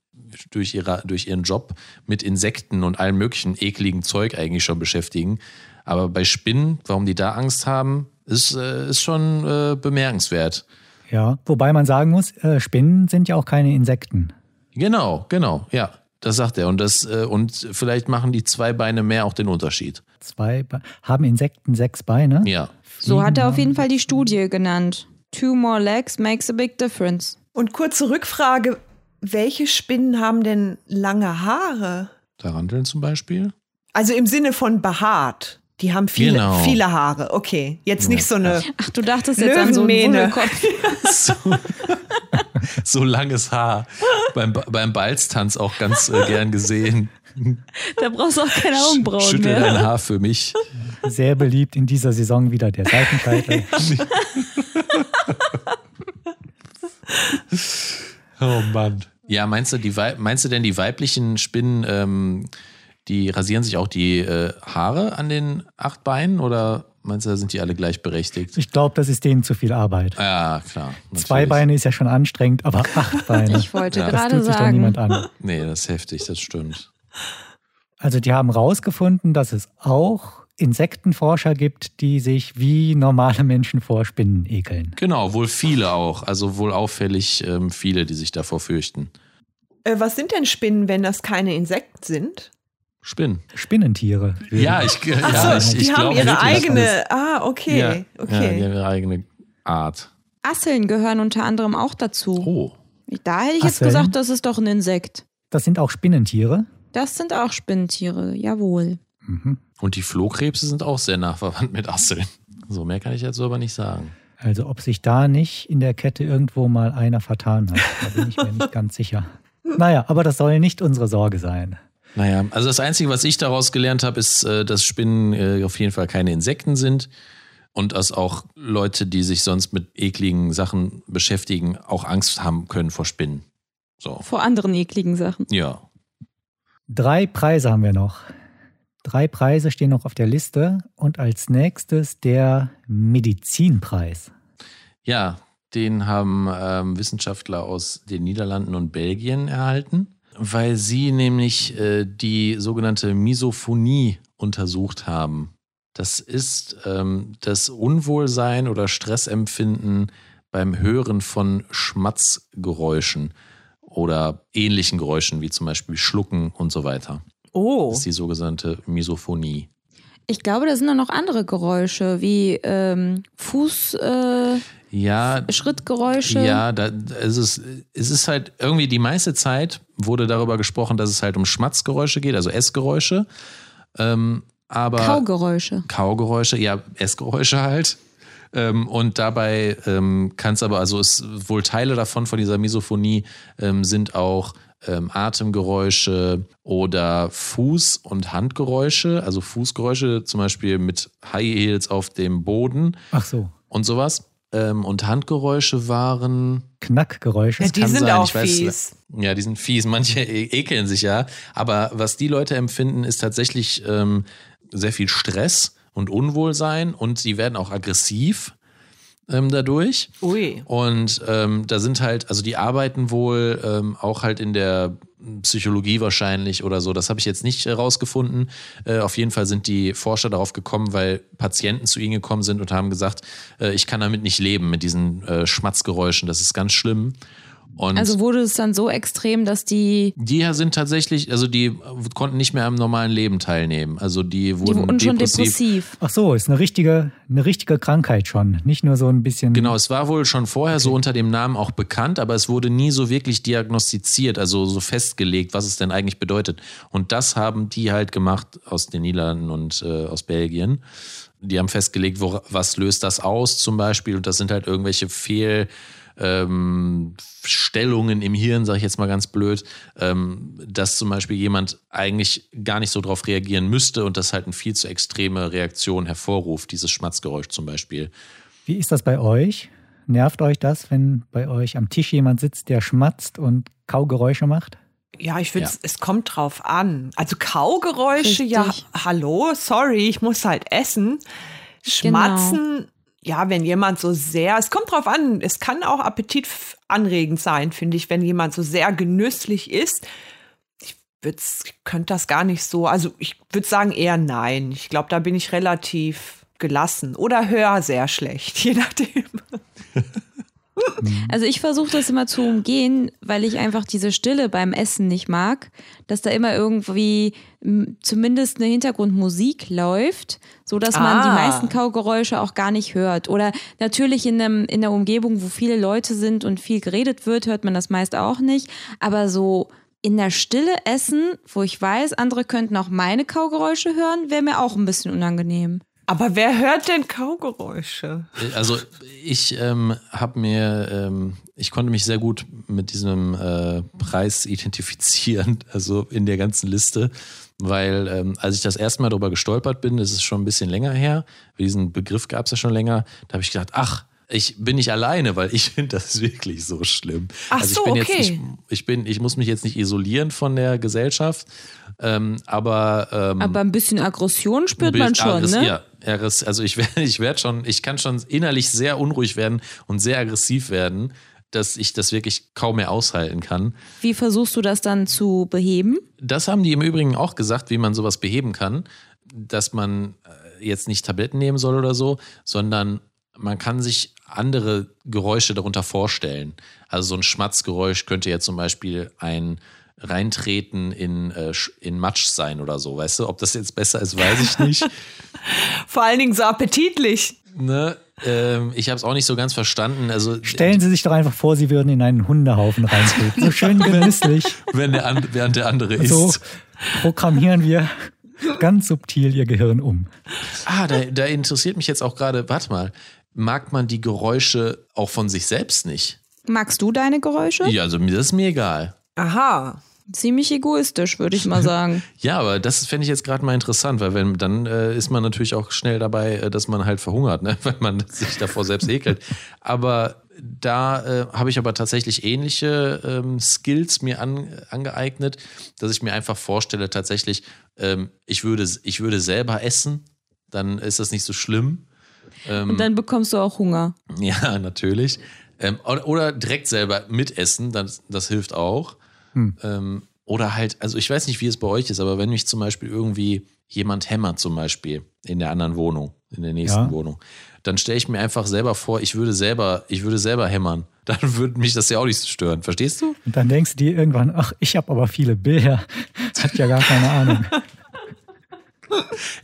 durch, ihre, durch ihren Job mit Insekten und allem möglichen ekligen Zeug eigentlich schon beschäftigen. Aber bei Spinnen, warum die da Angst haben, ist, äh, ist schon äh, bemerkenswert. ja. Wobei man sagen muss, äh, Spinnen sind ja auch keine Insekten. Genau, genau, ja. Das sagt er. Und, das, äh, und vielleicht machen die zwei Beine mehr auch den Unterschied. Zwei Be haben Insekten sechs Beine? Ja. So hat er auf jeden Fall die Studie genannt. Two more legs makes a big difference. und kurze Rückfrage: Welche Spinnen haben denn lange Haare? Taranteln zum Beispiel. Also im Sinne von behaart. Die haben viele, Genau. viele Haare. Okay, jetzt nicht so eine. Ach, du dachtest jetzt an so einen Löwenmähne. Wullekopf. *laughs* So, *laughs* so langes Haar. Beim, beim Balztanz auch ganz äh, gern gesehen. Da brauchst du auch keine Augenbrauen Schüttel mehr. dein Haar für mich. Sehr beliebt in dieser Saison wieder der Seitenscheitel. *laughs* Oh Mann. Ja, meinst du, die meinst du denn, die weiblichen Spinnen, ähm, die rasieren sich auch die äh, Haare an den acht Beinen oder Meinst du, da sind die alle gleichberechtigt? Ich glaube, das ist denen zu viel Arbeit. Ja, klar. natürlich. Zwei Beine ist ja schon anstrengend, aber *laughs* acht Beine. Ich wollte Ja. das gerade tut sich doch niemand sagen. an. Nee, das ist heftig, das stimmt. Also die haben rausgefunden, dass es auch Insektenforscher gibt, die sich wie normale Menschen vor Spinnen ekeln. Genau, wohl viele auch. Also wohl auffällig ähm, viele, die sich davor fürchten. Äh, was sind denn Spinnen, wenn das keine Insekten sind? Spinnen. Spinnentiere. Ja, ich, Ach ja, so, ich, die ich haben glaub ihre eigene. Ah, okay, Ja, ja, die okay. haben ihre eigene Art. Asseln gehören unter anderem auch dazu. Oh. Da hätte ich jetzt Asseln? gesagt, das ist doch ein Insekt. Das sind auch Spinnentiere. Das sind auch Spinnentiere, jawohl. Mhm. Und die Flohkrebse sind auch sehr nah verwandt mit Asseln. So mehr kann ich jetzt aber nicht sagen. Also ob sich da nicht in der Kette irgendwo mal einer vertan hat, da bin ich mir nicht ganz sicher. Naja, aber das soll nicht unsere Sorge sein. Naja, also das Einzige, was ich daraus gelernt habe, ist, äh, dass Spinnen äh, auf jeden Fall keine Insekten sind und dass auch Leute, die sich sonst mit ekligen Sachen beschäftigen, auch Angst haben können vor Spinnen. So, Vor anderen ekligen Sachen. ja. Drei Preise haben wir noch. Drei Preise stehen noch auf der Liste und als nächstes der Medizinpreis. Ja, den haben ähm, Wissenschaftler aus den Niederlanden und Belgien erhalten, weil sie nämlich äh, die sogenannte Misophonie untersucht haben. Das ist ähm, das Unwohlsein oder Stressempfinden beim Hören von Schmatzgeräuschen oder ähnlichen Geräuschen, wie zum Beispiel Schlucken und so weiter. Oh, Das ist die sogenannte Misophonie. Ich glaube, da sind dann noch andere Geräusche, wie ähm, Fuß, äh, Ja, Schrittgeräusche. Ja, da, es, ist, es ist halt irgendwie die meiste Zeit wurde darüber gesprochen, dass es halt um Schmatzgeräusche geht, also Essgeräusche. Ähm, aber Kaugeräusche. Kaugeräusche, ja, Essgeräusche halt. Ähm, und dabei ähm, kann es aber, also ist wohl Teile davon, von dieser Misophonie, ähm, sind auch ähm, Atemgeräusche oder Fuß- und Handgeräusche, also Fußgeräusche, zum Beispiel mit High Heels auf dem Boden Ach so, und sowas. Ähm, und Handgeräusche waren. Knackgeräusche. ja, die kann sind sein, auch ich weiß- fies. Ja, die sind fies. *laughs* Manche e- ekeln sich ja. Aber was die Leute empfinden, ist tatsächlich ähm, sehr viel Stress und Unwohlsein und sie werden auch aggressiv ähm, dadurch. Ui. Und ähm, da sind halt, also die arbeiten wohl ähm, auch halt in der Psychologie wahrscheinlich oder so. Das habe ich jetzt nicht herausgefunden. Äh, auf jeden Fall sind die Forscher darauf gekommen, weil Patienten zu ihnen gekommen sind und haben gesagt, äh, ich kann damit nicht leben, mit diesen äh, Schmatzgeräuschen. Das ist ganz schlimm. Und Also wurde es dann so extrem, dass die, die sind tatsächlich, also die konnten nicht mehr am normalen Leben teilnehmen. Also die die wurden wurden schon depressiv. depressiv. Ach so, ist eine richtige, eine richtige Krankheit schon. Nicht nur so ein bisschen. Genau, es war wohl schon vorher so unter dem Namen auch bekannt, aber es wurde nie so wirklich diagnostiziert, also so festgelegt, was es denn eigentlich bedeutet. Und das haben die halt gemacht aus den Niederlanden und äh, aus Belgien. Die haben festgelegt, wo, was löst das aus zum Beispiel. Und das sind halt irgendwelche Fehl, ähm, Stellungen im Hirn, sage ich jetzt mal ganz blöd, ähm, dass zum Beispiel jemand eigentlich gar nicht so drauf reagieren müsste und das halt eine viel zu extreme Reaktion hervorruft, dieses Schmatzgeräusch zum Beispiel. Wie ist das bei euch? Nervt euch das, wenn bei euch am Tisch jemand sitzt, der schmatzt und Kaugeräusche macht? Ja, ich finde, Ja. es kommt drauf an. Also Kaugeräusche, ja, Richtig. hallo, sorry, ich muss halt essen. Schmatzen, ja, wenn jemand so sehr, es kommt drauf an, es kann auch appetitanregend sein, finde ich, wenn jemand so sehr genüsslich würd's, ich könnte das gar nicht so, also ich würde sagen eher nein. Ich glaube, da bin ich relativ gelassen oder höre sehr schlecht, *laughs* je nachdem. *laughs* Also ich versuche das immer zu umgehen, weil ich einfach diese Stille beim Essen nicht mag, dass da immer irgendwie m, zumindest eine Hintergrundmusik läuft, so dass man die Ah. meisten Kaugeräusche auch gar nicht hört. Oder natürlich in, einem, in der Umgebung, wo viele Leute sind und viel geredet wird, hört man das meist auch nicht. Aber so in der Stille essen, wo ich weiß, andere könnten auch meine Kaugeräusche hören, wäre mir auch ein bisschen unangenehm. Aber wer hört denn Kaugeräusche? Also ich ähm, habe mir, ähm, ich konnte mich sehr gut mit diesem äh, Preis identifizieren, *laughs* also in der ganzen Liste, weil ähm, als ich das erste Mal darüber gestolpert bin, das ist schon ein bisschen länger her, diesen Begriff gab es ja schon länger, da habe ich gedacht, ach, Ich bin nicht alleine, weil ich *laughs* finde das wirklich so schlimm. Ach also ich so, bin okay. jetzt nicht, ich bin, ich muss mich jetzt nicht isolieren von der Gesellschaft, ähm, aber ähm, Aber ein bisschen Aggression spürt man schon, aggress- ne? Ja, aggress- also ich werde *laughs* ich werd schon, ich kann schon innerlich sehr unruhig werden und sehr aggressiv werden, dass ich das wirklich kaum mehr aushalten kann. Wie versuchst du das dann zu beheben? Das haben die im Übrigen auch gesagt, wie man sowas beheben kann, dass man äh, jetzt nicht Tabletten nehmen soll oder so, sondern man kann sich andere Geräusche darunter vorstellen. Also so ein Schmatzgeräusch könnte ja zum Beispiel ein Reintreten in, äh, in Matsch sein oder so, weißt du? Ob das jetzt besser ist, weiß ich nicht. *laughs* Vor allen Dingen so appetitlich. ne? ähm, ich habe es auch nicht so ganz verstanden. Also Stellen Sie sich doch einfach vor, Sie würden in einen Hundehaufen reintreten. So schön genüsslich. *laughs* wenn der, an, während der andere So isst. programmieren wir ganz subtil Ihr Gehirn um. Ah, da, da interessiert mich jetzt auch gerade, warte mal, mag man die Geräusche auch von sich selbst nicht? Magst du deine Geräusche? Ja, also mir das ist mir egal. Aha. Ziemlich egoistisch, würde ich mal *laughs* sagen. Ja, aber das fände ich jetzt gerade mal interessant, weil wenn dann äh, ist man natürlich auch schnell dabei, äh, dass man halt verhungert, ne? *laughs* weil man sich davor selbst ekelt. Aber da äh, habe ich aber tatsächlich ähnliche ähm, Skills mir an, angeeignet, dass ich mir einfach vorstelle, tatsächlich, ähm, ich, würde, ich würde selber essen, dann ist das nicht so schlimm. Und dann bekommst du auch Hunger. *laughs* Ja, natürlich. Ähm, oder, oder direkt selber mitessen, das, das hilft auch. Ähm, oder halt, also ich weiß nicht, wie es bei euch ist, aber wenn mich zum Beispiel irgendwie jemand hämmert, zum Beispiel in der anderen Wohnung, in der nächsten Ja. Wohnung, dann stelle ich mir einfach selber vor, ich würde selber, ich würde selber hämmern. *laughs* Dann würde mich das ja auch nicht stören. Verstehst du? Und dann denkst du dir irgendwann, ach, ich habe aber viele Bilder. *laughs* Hat ja gar keine Ahnung.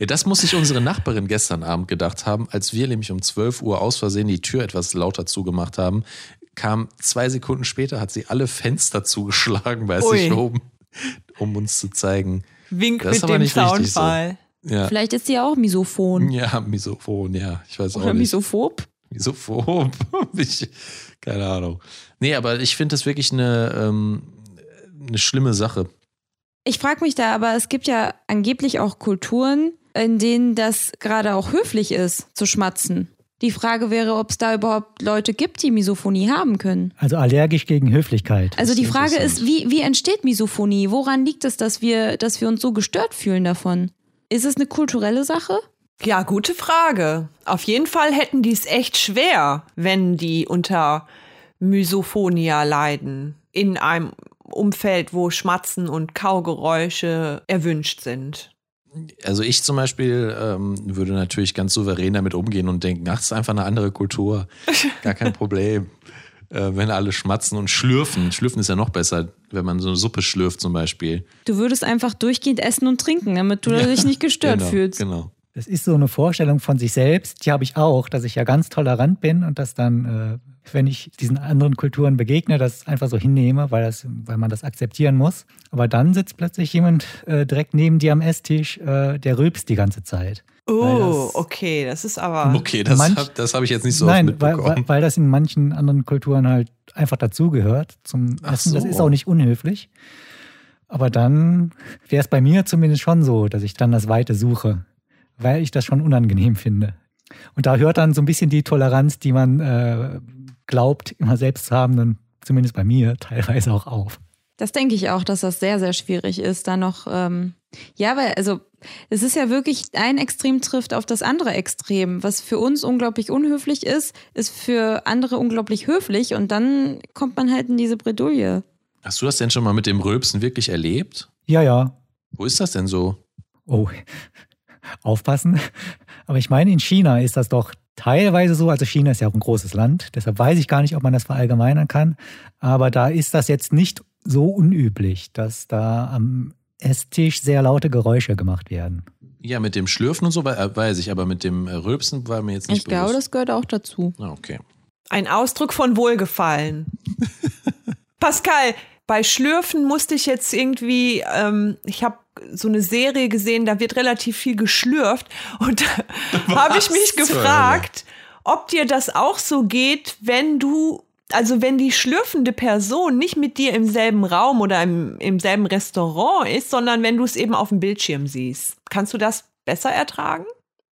Das muss sich unsere Nachbarin gestern Abend gedacht haben, als wir nämlich um 12 Uhr aus Versehen die Tür etwas lauter zugemacht haben. Kam zwei Sekunden später, hat sie alle Fenster zugeschlagen bei Ui. sich oben, um uns zu zeigen. Wink Das ist mit dem nicht richtig so. Soundfall. Ja, Vielleicht ist sie auch Misophon. ja Misophon, ja. Ich weiß auch Oder nicht. Misophob. Misophob. *laughs* ich, keine Ahnung. Nee, aber ich finde das wirklich eine, ähm, eine schlimme Sache. Ich frage mich da, aber es gibt ja angeblich auch Kulturen, in denen das gerade auch höflich ist, zu schmatzen. Die Frage wäre, ob es da überhaupt Leute gibt, die Misophonie haben können. Also allergisch gegen Höflichkeit. Also die Frage ist, wie, wie entsteht Misophonie? Woran liegt es, dass wir, dass wir uns so gestört fühlen davon? Ist es eine kulturelle Sache? Ja, gute Frage. Auf jeden Fall hätten die es echt schwer, wenn die unter Misophonia leiden. In einem Umfeld, wo Schmatzen und Kaugeräusche erwünscht sind. Also ich zum Beispiel ähm, würde natürlich ganz souverän damit umgehen und denken, ach, das ist einfach eine andere Kultur. *laughs* Gar kein Problem. äh, wenn alle schmatzen und schlürfen. Schlürfen ist ja noch besser, wenn man so eine Suppe schlürft zum Beispiel. Du würdest einfach durchgehend essen und trinken, damit du dich nicht *laughs* gestört genau, fühlst. Genau. Das ist so eine Vorstellung von sich selbst, die habe ich auch, dass ich ja ganz tolerant bin und dass dann, äh, wenn ich diesen anderen Kulturen begegne, das einfach so hinnehme, weil, das, weil man das akzeptieren muss. Aber dann sitzt plötzlich jemand äh, direkt neben dir am Esstisch, äh, der rülpst die ganze Zeit. Weil Oh, das- okay, das ist aber. Okay, das habe das hab ich jetzt nicht so oft Nein, weil, mitbekommen. weil, weil das in manchen anderen Kulturen halt einfach dazugehört zum Ach Essen. Das so. ist auch nicht unhöflich. Aber dann wäre es bei mir zumindest schon so, dass ich dann das Weite suche, weil ich das schon unangenehm finde. Und da hört dann so ein bisschen die Toleranz, die man äh, glaubt, immer selbst zu haben, dann zumindest bei mir teilweise auch auf. Das denke ich auch, dass das sehr, sehr schwierig ist, da noch. Ähm, ja, weil, also, es ist ja wirklich, ein Extrem trifft auf das andere Extrem. Was für uns unglaublich unhöflich ist, ist für andere unglaublich höflich und dann kommt man halt in diese Bredouille. Hast du das denn schon mal mit dem Rülpsen wirklich erlebt? Ja, ja, Wo ist das denn so? Oh, aufpassen. Aber ich meine, in China ist das doch teilweise so. Also China ist ja auch ein großes Land, deshalb weiß ich gar nicht, ob man das verallgemeinern kann. Aber da ist das jetzt nicht so unüblich, dass da am Esstisch sehr laute Geräusche gemacht werden. Ja, mit dem Schlürfen und so äh, weiß ich, aber mit dem äh, Rülpsen war mir jetzt nicht Ich glaube, bewusst. das gehört auch dazu. Ah, okay. Ein Ausdruck von Wohlgefallen. *laughs* Pascal, bei Schlürfen musste ich jetzt irgendwie, ähm, ich habe so eine Serie gesehen, da wird relativ viel geschlürft und da *laughs* habe ich mich gefragt, ob dir das auch so geht, wenn du, also wenn die schlürfende Person nicht mit dir im selben Raum oder im, im selben Restaurant ist, sondern wenn du es eben auf dem Bildschirm siehst. Kannst du das besser ertragen?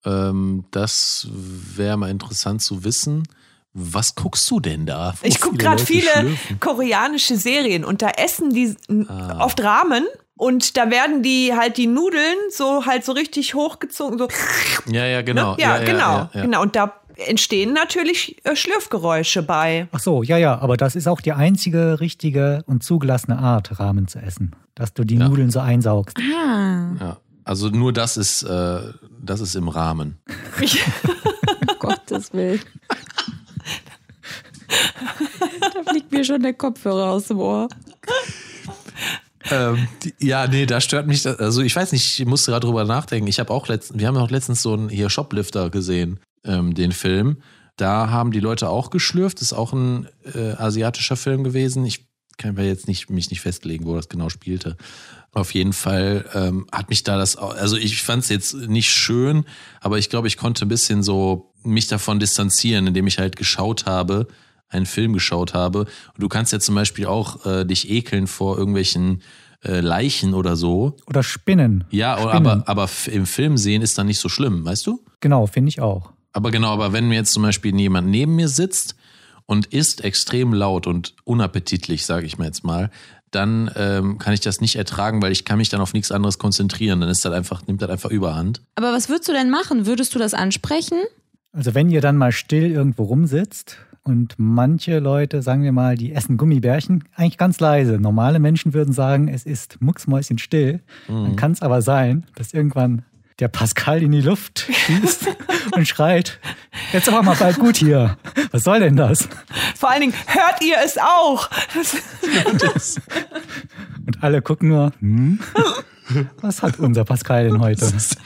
Ähm, das wäre mal interessant zu wissen, Was guckst du denn da? Wo Ich gucke viele gerade viele schlürfen? koreanische Serien und da essen die Ah. oft Ramen und da werden die halt die Nudeln so halt so richtig hochgezogen. So, *laughs* Ja, ja, genau. ne? ja, genau, ja, ja. genau. Und da entstehen natürlich äh, Schlürfgeräusche bei. Ach so, ja, ja, aber das ist auch die einzige richtige und zugelassene Art, Ramen zu essen. Dass du die Ja. Nudeln so einsaugst. Ah, Ja. Also nur das ist, äh, das ist im Rahmen. *laughs* Gottes Willen. *laughs* da fliegt mir schon der Kopfhörer aus dem Ohr. Ähm, ja, nee, da stört mich, das, also ich weiß nicht, ich musste gerade drüber nachdenken. Ich habe auch letztens, wir haben auch letztens so einen hier Shoplifter gesehen, ähm, den Film. Da haben die Leute auch geschlürft. Ist auch ein äh, asiatischer Film gewesen. Ich kann mir jetzt nicht, mich nicht festlegen, wo das genau spielte. Auf jeden Fall ähm, hat mich da das, also ich fand es jetzt nicht schön, aber ich glaube, ich konnte ein bisschen so mich davon distanzieren, indem ich halt geschaut habe, einen Film geschaut habe. Und du kannst ja zum Beispiel auch äh, dich ekeln vor irgendwelchen äh, Leichen oder so. Oder Spinnen. Ja, oder, Spinnen. aber, aber im Film sehen ist dann nicht so schlimm, weißt du? Genau, finde ich auch. Aber genau, aber wenn mir jetzt zum Beispiel jemand neben mir sitzt und isst extrem laut und unappetitlich, sage ich mir jetzt mal, dann ähm, kann ich das nicht ertragen, weil ich kann mich dann auf nichts anderes konzentrieren. Dann ist das einfach, nimmt das einfach Überhand. Aber was würdest du denn machen? Würdest du das ansprechen? Also wenn ihr dann mal still irgendwo rumsitzt und manche Leute, sagen wir mal, die essen Gummibärchen, eigentlich ganz leise. Normale Menschen würden sagen, es ist mucksmäuschen still. Dann kann es aber sein, dass irgendwann der Pascal in die Luft schießt *laughs* und schreit, jetzt aber mal bald gut hier. Was soll denn das? Vor allen Dingen, hört ihr es auch? Und alle gucken nur, hm? Was hat unser Pascal denn heute? *laughs* Was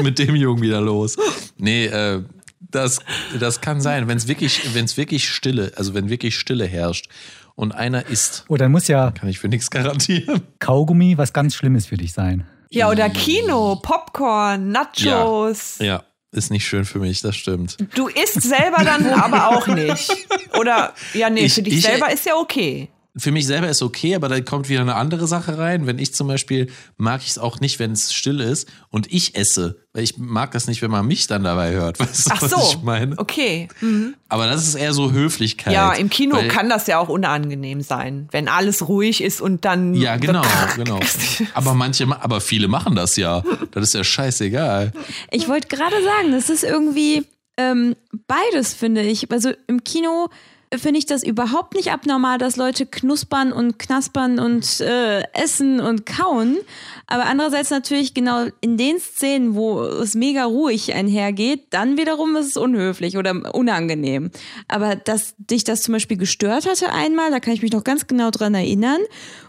ist mit dem Jungen wieder los? Nee, äh, das, das kann sein, wenn es wirklich, wenn es wirklich Stille, also wenn wirklich Stille herrscht und einer isst, Oh, dann muss ja kann ich für nichts garantieren. Kaugummi was ganz Schlimmes für dich sein. Ja, oder Kino, Popcorn, Nachos. Ja, ist nicht schön für mich, das stimmt. Du isst selber dann aber auch nicht. Oder, ja, nee, Ich- für dich ich- selber ist ja okay. Für mich selber ist okay, aber da kommt wieder eine andere Sache rein. Wenn ich zum Beispiel, mag ich es auch nicht, wenn es still ist und ich esse. Weil ich mag das nicht, wenn man mich dann dabei hört. *laughs* Weißt du, Ach was so, ich meine? okay. Mhm. Aber das ist eher so Höflichkeit. Ja, im Kino weil, kann das ja auch unangenehm sein, wenn alles ruhig ist und dann. Ja, genau, *laughs* genau. *laughs* Aber manche, ma- aber viele machen das ja. Das ist ja scheißegal. Ich wollte gerade sagen, das ist irgendwie ähm, beides, finde ich. Also im Kino finde ich das überhaupt nicht abnormal, dass Leute knuspern und knaspern und äh, essen und kauen. Aber andererseits natürlich genau in den Szenen, wo es mega ruhig einhergeht, dann wiederum ist es unhöflich oder unangenehm. Aber dass dich das zum Beispiel gestört hatte einmal, da kann ich mich noch ganz genau dran erinnern,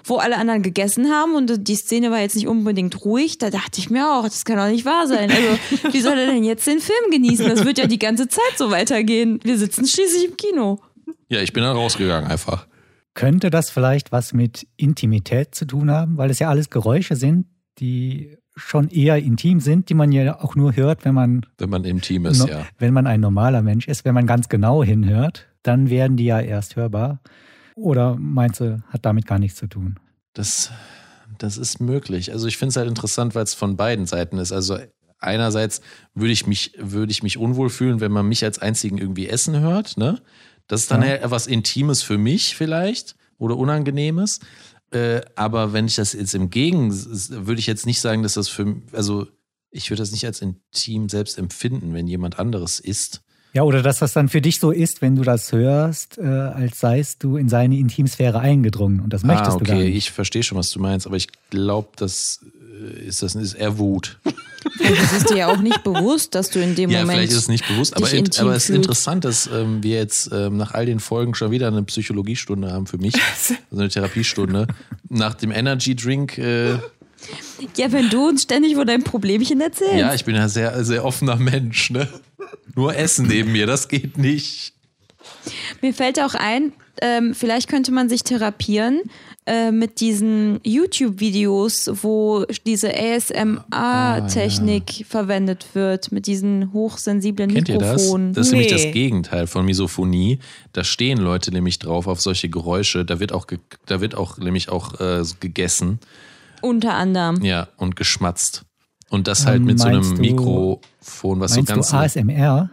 wo alle anderen gegessen haben und die Szene war jetzt nicht unbedingt ruhig, da dachte ich mir auch, das kann doch nicht wahr sein. Also, wie soll er denn jetzt den Film genießen? Das wird ja die ganze Zeit so weitergehen. Wir sitzen schließlich im Kino. Ja, ich bin dann rausgegangen einfach. Könnte das vielleicht was mit Intimität zu tun haben? Weil es ja alles Geräusche sind, die schon eher intim sind, die man ja auch nur hört, wenn man, Wenn man im Team ist, no- ja. wenn man ein normaler Mensch ist. Wenn man ganz genau hinhört, dann werden die ja erst hörbar. Oder meinst du, hat damit gar nichts zu tun? Das, das ist möglich. Also ich finde es halt interessant, weil es von beiden Seiten ist. Also einerseits würde ich mich, würde ich mich unwohl fühlen, wenn man mich als einzigen irgendwie essen hört, ne? Das ist dann Ja. ja. was Intimes für mich vielleicht oder Unangenehmes. Äh, aber wenn ich das jetzt im Gegen, würde ich jetzt nicht sagen, dass das für, also ich würde das nicht als intim selbst empfinden, wenn jemand anderes isst. Ja, oder dass das dann für dich so ist, wenn du das hörst, äh, als seist du in seine Intimsphäre eingedrungen. Und das möchtest ah, du gar okay, nicht. ich verstehe schon, was du meinst, aber ich glaube, das äh, ist das ist eher Wut. Und es ist dir ja auch nicht bewusst, dass du in dem *laughs* Ja, Moment. vielleicht ist es nicht bewusst, aber, in, aber es ist interessant, dass ähm, wir jetzt ähm, nach all den Folgen schon wieder eine Psychologiestunde haben für mich, *laughs* also eine Therapiestunde. Nach dem Energy Drink, äh, Ja, wenn du uns ständig von deinem Problemchen erzählst. ja, ich bin ja sehr, sehr offener Mensch, ne? Nur Essen neben mir, das geht nicht. Mir fällt auch ein, ähm, vielleicht könnte man sich therapieren äh, mit diesen YouTube-Videos, wo diese ASMR-Technik verwendet wird, mit diesen hochsensiblen Kennt ihr das? Mikrofonen. Das ist nämlich Nee. das Gegenteil von Misophonie. Da stehen Leute nämlich drauf auf solche Geräusche. Da wird auch, da wird auch nämlich auch äh, gegessen, Unter anderem. ja, und geschmatzt. Und das halt Ähm, mit so einem du- Mikrofon, was so ganz du ASMR?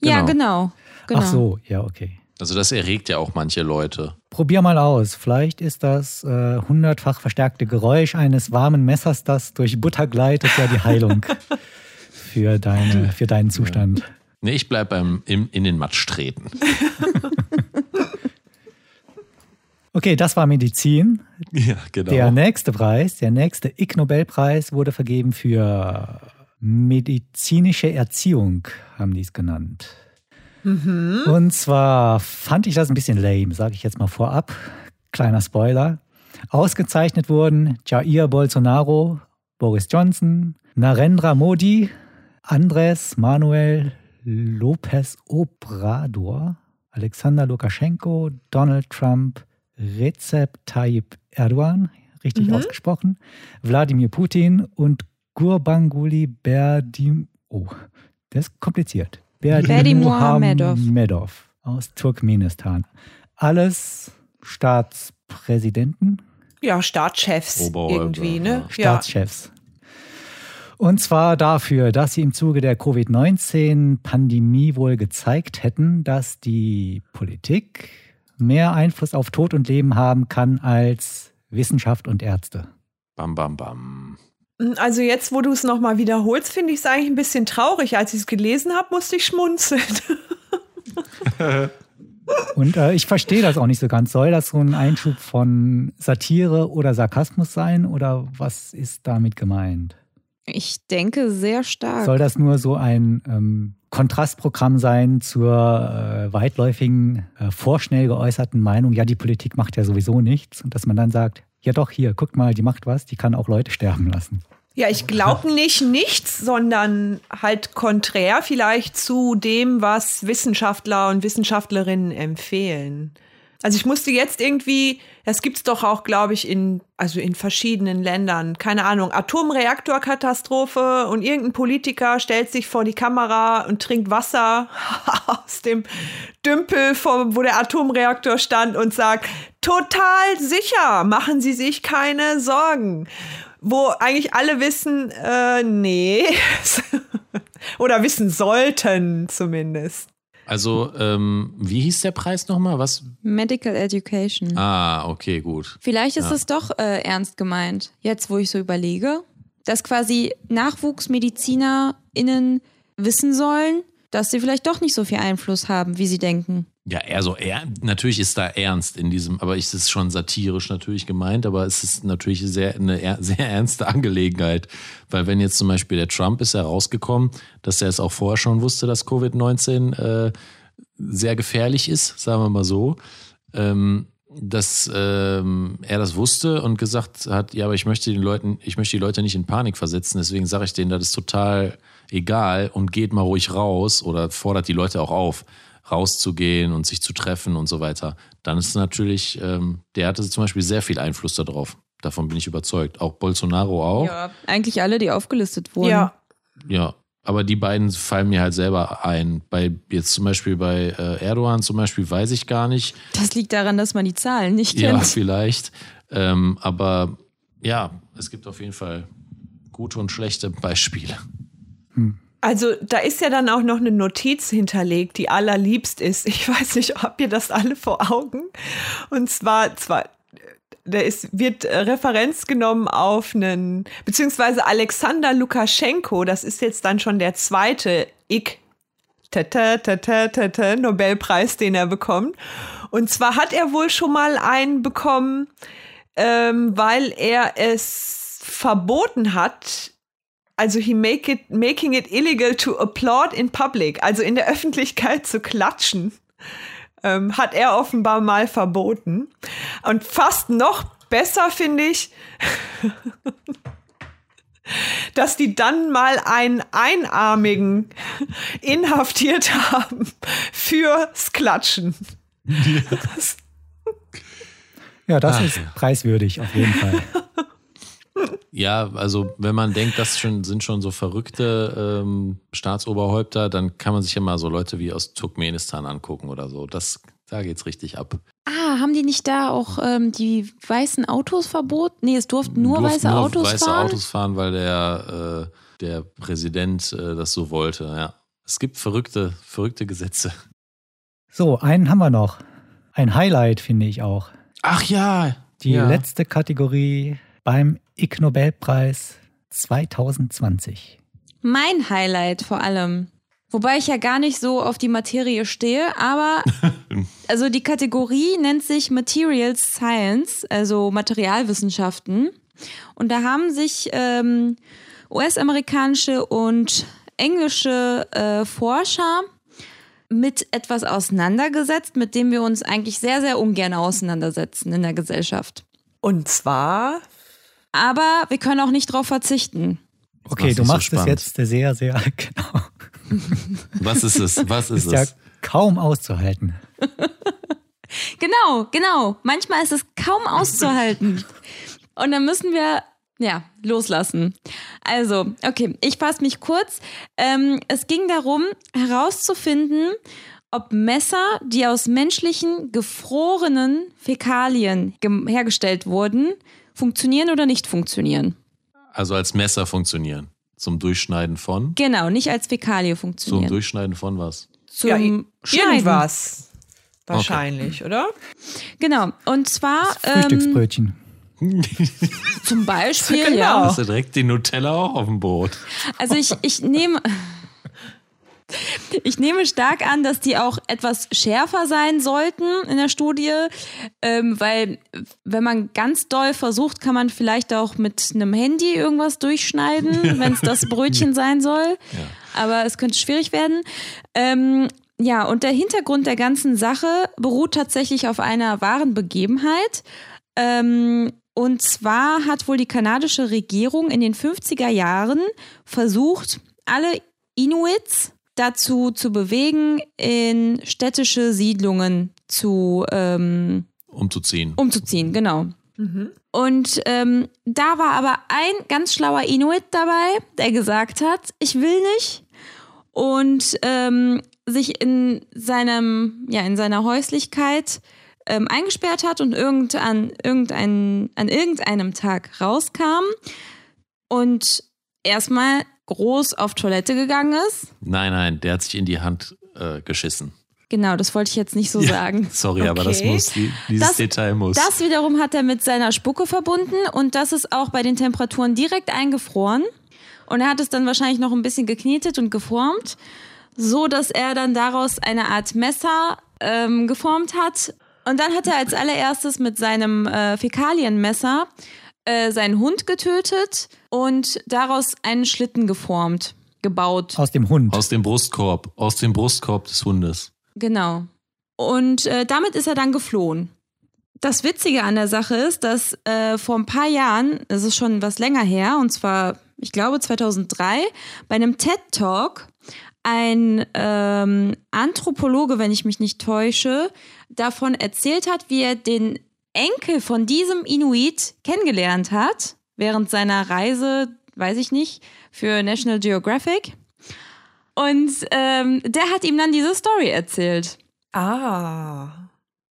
Ja, Genau. genau. Genau. Ach so, ja, okay. Also das erregt ja auch manche Leute. Probier mal aus. Vielleicht ist das äh, hundertfach verstärkte Geräusch eines warmen Messers, das durch Butter gleitet, ja die Heilung *laughs* für, deine, für deinen Zustand. Nee, ich bleib beim im, in den Matsch treten. *laughs* Okay, das war Medizin. Ja, genau. Der nächste Preis, der nächste Ig Nobelpreis wurde vergeben für medizinische Erziehung, haben die es genannt. Und zwar fand ich das ein bisschen lame, sage ich jetzt mal vorab. Kleiner Spoiler. Ausgezeichnet wurden Jair Bolsonaro, Boris Johnson, Narendra Modi, Andres Manuel Lopez Obrador, Alexander Lukaschenko, Donald Trump, Recep Tayyip Erdogan, richtig ausgesprochen, Wladimir Putin und Gurbanguly Berdim, oh, das ist kompliziert. Berdimuhamedov. Medov aus Turkmenistan. Alles Staatspräsidenten, Ja, Staatschefs irgendwie, ne? Ja. Staatschefs. Und zwar dafür, dass sie im Zuge der Covid-19-Pandemie wohl gezeigt hätten, dass die Politik mehr Einfluss auf Tod und Leben haben kann als Wissenschaft und Ärzte. Bam, bam, bam. Also jetzt, wo du es nochmal wiederholst, finde ich es eigentlich ein bisschen traurig. Als ich es gelesen habe, musste ich schmunzeln. *laughs* Und äh, ich verstehe das auch nicht so ganz. Soll das so ein Einschub von Satire oder Sarkasmus sein oder was ist damit gemeint? Ich denke sehr stark. Soll das nur so ein ähm, Kontrastprogramm sein zur äh, weitläufigen, äh, vorschnell geäußerten Meinung, ja, die Politik macht ja sowieso nichts und dass man dann sagt, ja doch, hier, guckt mal, die macht was, die kann auch Leute sterben lassen. Ja, ich glaube nicht nichts, sondern halt konträr vielleicht zu dem, was Wissenschaftler und Wissenschaftlerinnen empfehlen. Also ich musste jetzt irgendwie, das gibt's doch auch, glaube ich, in, also in verschiedenen Ländern, keine Ahnung, Atomreaktorkatastrophe und irgendein Politiker stellt sich vor die Kamera und trinkt Wasser *laughs* aus dem Dümpel, vom, wo der Atomreaktor stand und sagt, total sicher, machen Sie sich keine Sorgen. Wo eigentlich alle wissen, äh, nee. *laughs* Oder wissen sollten zumindest. Also, ähm, wie hieß der Preis nochmal? Was? Medical Education. Ah, okay, gut. Vielleicht ist Ja. es doch äh, ernst gemeint, jetzt wo ich so überlege, dass quasi NachwuchsmedizinerInnen wissen sollen, dass sie vielleicht doch nicht so viel Einfluss haben, wie sie denken. Ja, eher so, er, natürlich ist da ernst in diesem, aber es ist schon satirisch natürlich gemeint, aber es ist natürlich sehr, eine *laughs* sehr ernste Angelegenheit. Weil wenn jetzt zum Beispiel der Trump ist herausgekommen, dass er es auch vorher schon wusste, dass Covid-19 äh, sehr gefährlich ist, sagen wir mal so, ähm, dass ähm, er das wusste und gesagt hat, ja, aber ich möchte den Leuten, ich möchte die Leute nicht in Panik versetzen, deswegen sage ich denen, das ist total egal und geht mal ruhig raus oder fordert die Leute auch auf, rauszugehen und sich zu treffen und so weiter. Dann ist natürlich, ähm, der hatte zum Beispiel sehr viel Einfluss darauf. Davon bin ich überzeugt. Auch Bolsonaro auch. Ja, eigentlich alle, die aufgelistet wurden. Ja. Ja, aber die beiden fallen mir halt selber ein. Bei jetzt zum Beispiel bei äh, Erdogan zum Beispiel weiß ich gar nicht. Das liegt daran, dass man die Zahlen nicht Ja, kennt. vielleicht. Ähm, aber ja, es gibt auf jeden Fall gute und schlechte Beispiele. Also da ist ja dann auch noch eine Notiz hinterlegt, die allerliebst ist. Ich weiß nicht, habt ihr das alle vor Augen? Und zwar, zwar da ist, wird Referenz genommen auf einen, beziehungsweise Alexander Lukaschenko, das ist jetzt dann schon der zweite Ich. Tata, tata, tata, Nobelpreis, den er bekommt. Und zwar hat er wohl schon mal einen bekommen, ähm, weil er es verboten hat, also he make it, making it illegal to applaud in public, also in der Öffentlichkeit zu klatschen, ähm, hat er offenbar mal verboten. Und fast noch besser finde ich, *laughs* dass die dann mal einen Einarmigen *laughs* inhaftiert haben fürs Klatschen. *laughs* Ja, das Ach, ist preiswürdig auf jeden Fall. Ja, also wenn man denkt, das schon, sind schon so verrückte ähm, Staatsoberhäupter, dann kann man sich ja mal so Leute wie aus Turkmenistan angucken oder so. Das, da geht's richtig ab. Ah, haben die nicht da auch ähm, die weißen Autos verboten? Nee, es durften nur Durften weiße Autos weiße fahren. Autos fahren, weil der, äh, der Präsident äh, das so wollte, ja. Es gibt verrückte, verrückte Gesetze. So, einen haben wir noch. Ein Highlight finde ich auch. Ach ja. Die ja. letzte Kategorie beim Ig Nobelpreis 2020. Mein Highlight vor allem. Wobei ich ja gar nicht so auf die Materie stehe, aber *laughs* also die Kategorie nennt sich Materials Science, also Materialwissenschaften. Und da haben sich ähm, US-amerikanische und englische äh, Forscher mit etwas auseinandergesetzt, mit dem wir uns eigentlich sehr, sehr ungern auseinandersetzen in der Gesellschaft. Und zwar? Aber wir können auch nicht darauf verzichten. Okay, du so machst es spannend. jetzt sehr, sehr *laughs* genau. Was ist es? Was ist, Ist ja es? kaum auszuhalten. *laughs* Genau, genau. Manchmal ist es kaum auszuhalten. Und dann müssen wir, ja, loslassen. Also, okay, ich fasse mich kurz. Ähm, es ging darum, herauszufinden, ob Messer, die aus menschlichen gefrorenen Fäkalien hergestellt wurden, funktionieren oder nicht funktionieren. Also als Messer funktionieren. Zum Durchschneiden von? Genau, nicht als Fäkalie Zum funktionieren. Durchschneiden von was? Zum ja, irgendwas. Wahrscheinlich, oder? Genau. Und zwar ähm, Frühstücksbrötchen. *laughs* zum Beispiel, *laughs* Genau. ja. Hast du direkt die Nutella auch auf dem Brot? Also ich, ich nehme. Ich nehme stark an, dass die auch etwas schärfer sein sollten in der Studie, ähm, weil wenn man ganz doll versucht, kann man vielleicht auch mit einem Handy irgendwas durchschneiden, *laughs* wenn es das Brötchen sein soll. Aber es könnte schwierig werden. Ähm, ja, und der Hintergrund der ganzen Sache beruht tatsächlich auf einer wahren Begebenheit. Ähm, und zwar hat wohl die kanadische Regierung in den 50er Jahren versucht, alle Inuits dazu zu bewegen, in städtische Siedlungen zu ähm, Umzuziehen. umzuziehen, genau. Und ähm, da war aber ein ganz schlauer Inuit dabei, der gesagt hat, ich will nicht. Und ähm, sich in seinem, ja, in seiner Häuslichkeit ähm, eingesperrt hat und irgend an, irgendein, an irgendeinem Tag rauskam und erstmal groß auf Toilette gegangen ist. Nein, nein, der hat sich in die Hand äh, geschissen. Genau, das wollte ich jetzt nicht so sagen. *laughs* Sorry, aber das Okay. muss, die, dieses Das- Detail muss. Das wiederum hat er mit seiner Spucke verbunden und das ist auch bei den Temperaturen direkt eingefroren. Und er hat es dann wahrscheinlich noch ein bisschen geknetet und geformt, so dass er dann daraus eine Art Messer ähm, geformt hat. Und dann hat er als allererstes mit seinem äh, Fäkalienmesser äh, seinen Hund getötet und daraus einen Schlitten geformt, gebaut. Aus dem Hund. aus dem Brustkorb. Aus dem Brustkorb des Hundes. Genau. Und äh, damit ist er dann geflohen. Das Witzige an der Sache ist, dass äh, vor ein paar Jahren, das ist schon was länger her, und zwar, ich glaube 2003, bei einem TED-Talk ein ähm, Anthropologe, wenn ich mich nicht täusche, davon erzählt hat, wie er den Enkel von diesem Inuit kennengelernt hat, während seiner Reise, weiß ich nicht, für National Geographic. Und ähm, der hat ihm dann diese Story erzählt. Ah.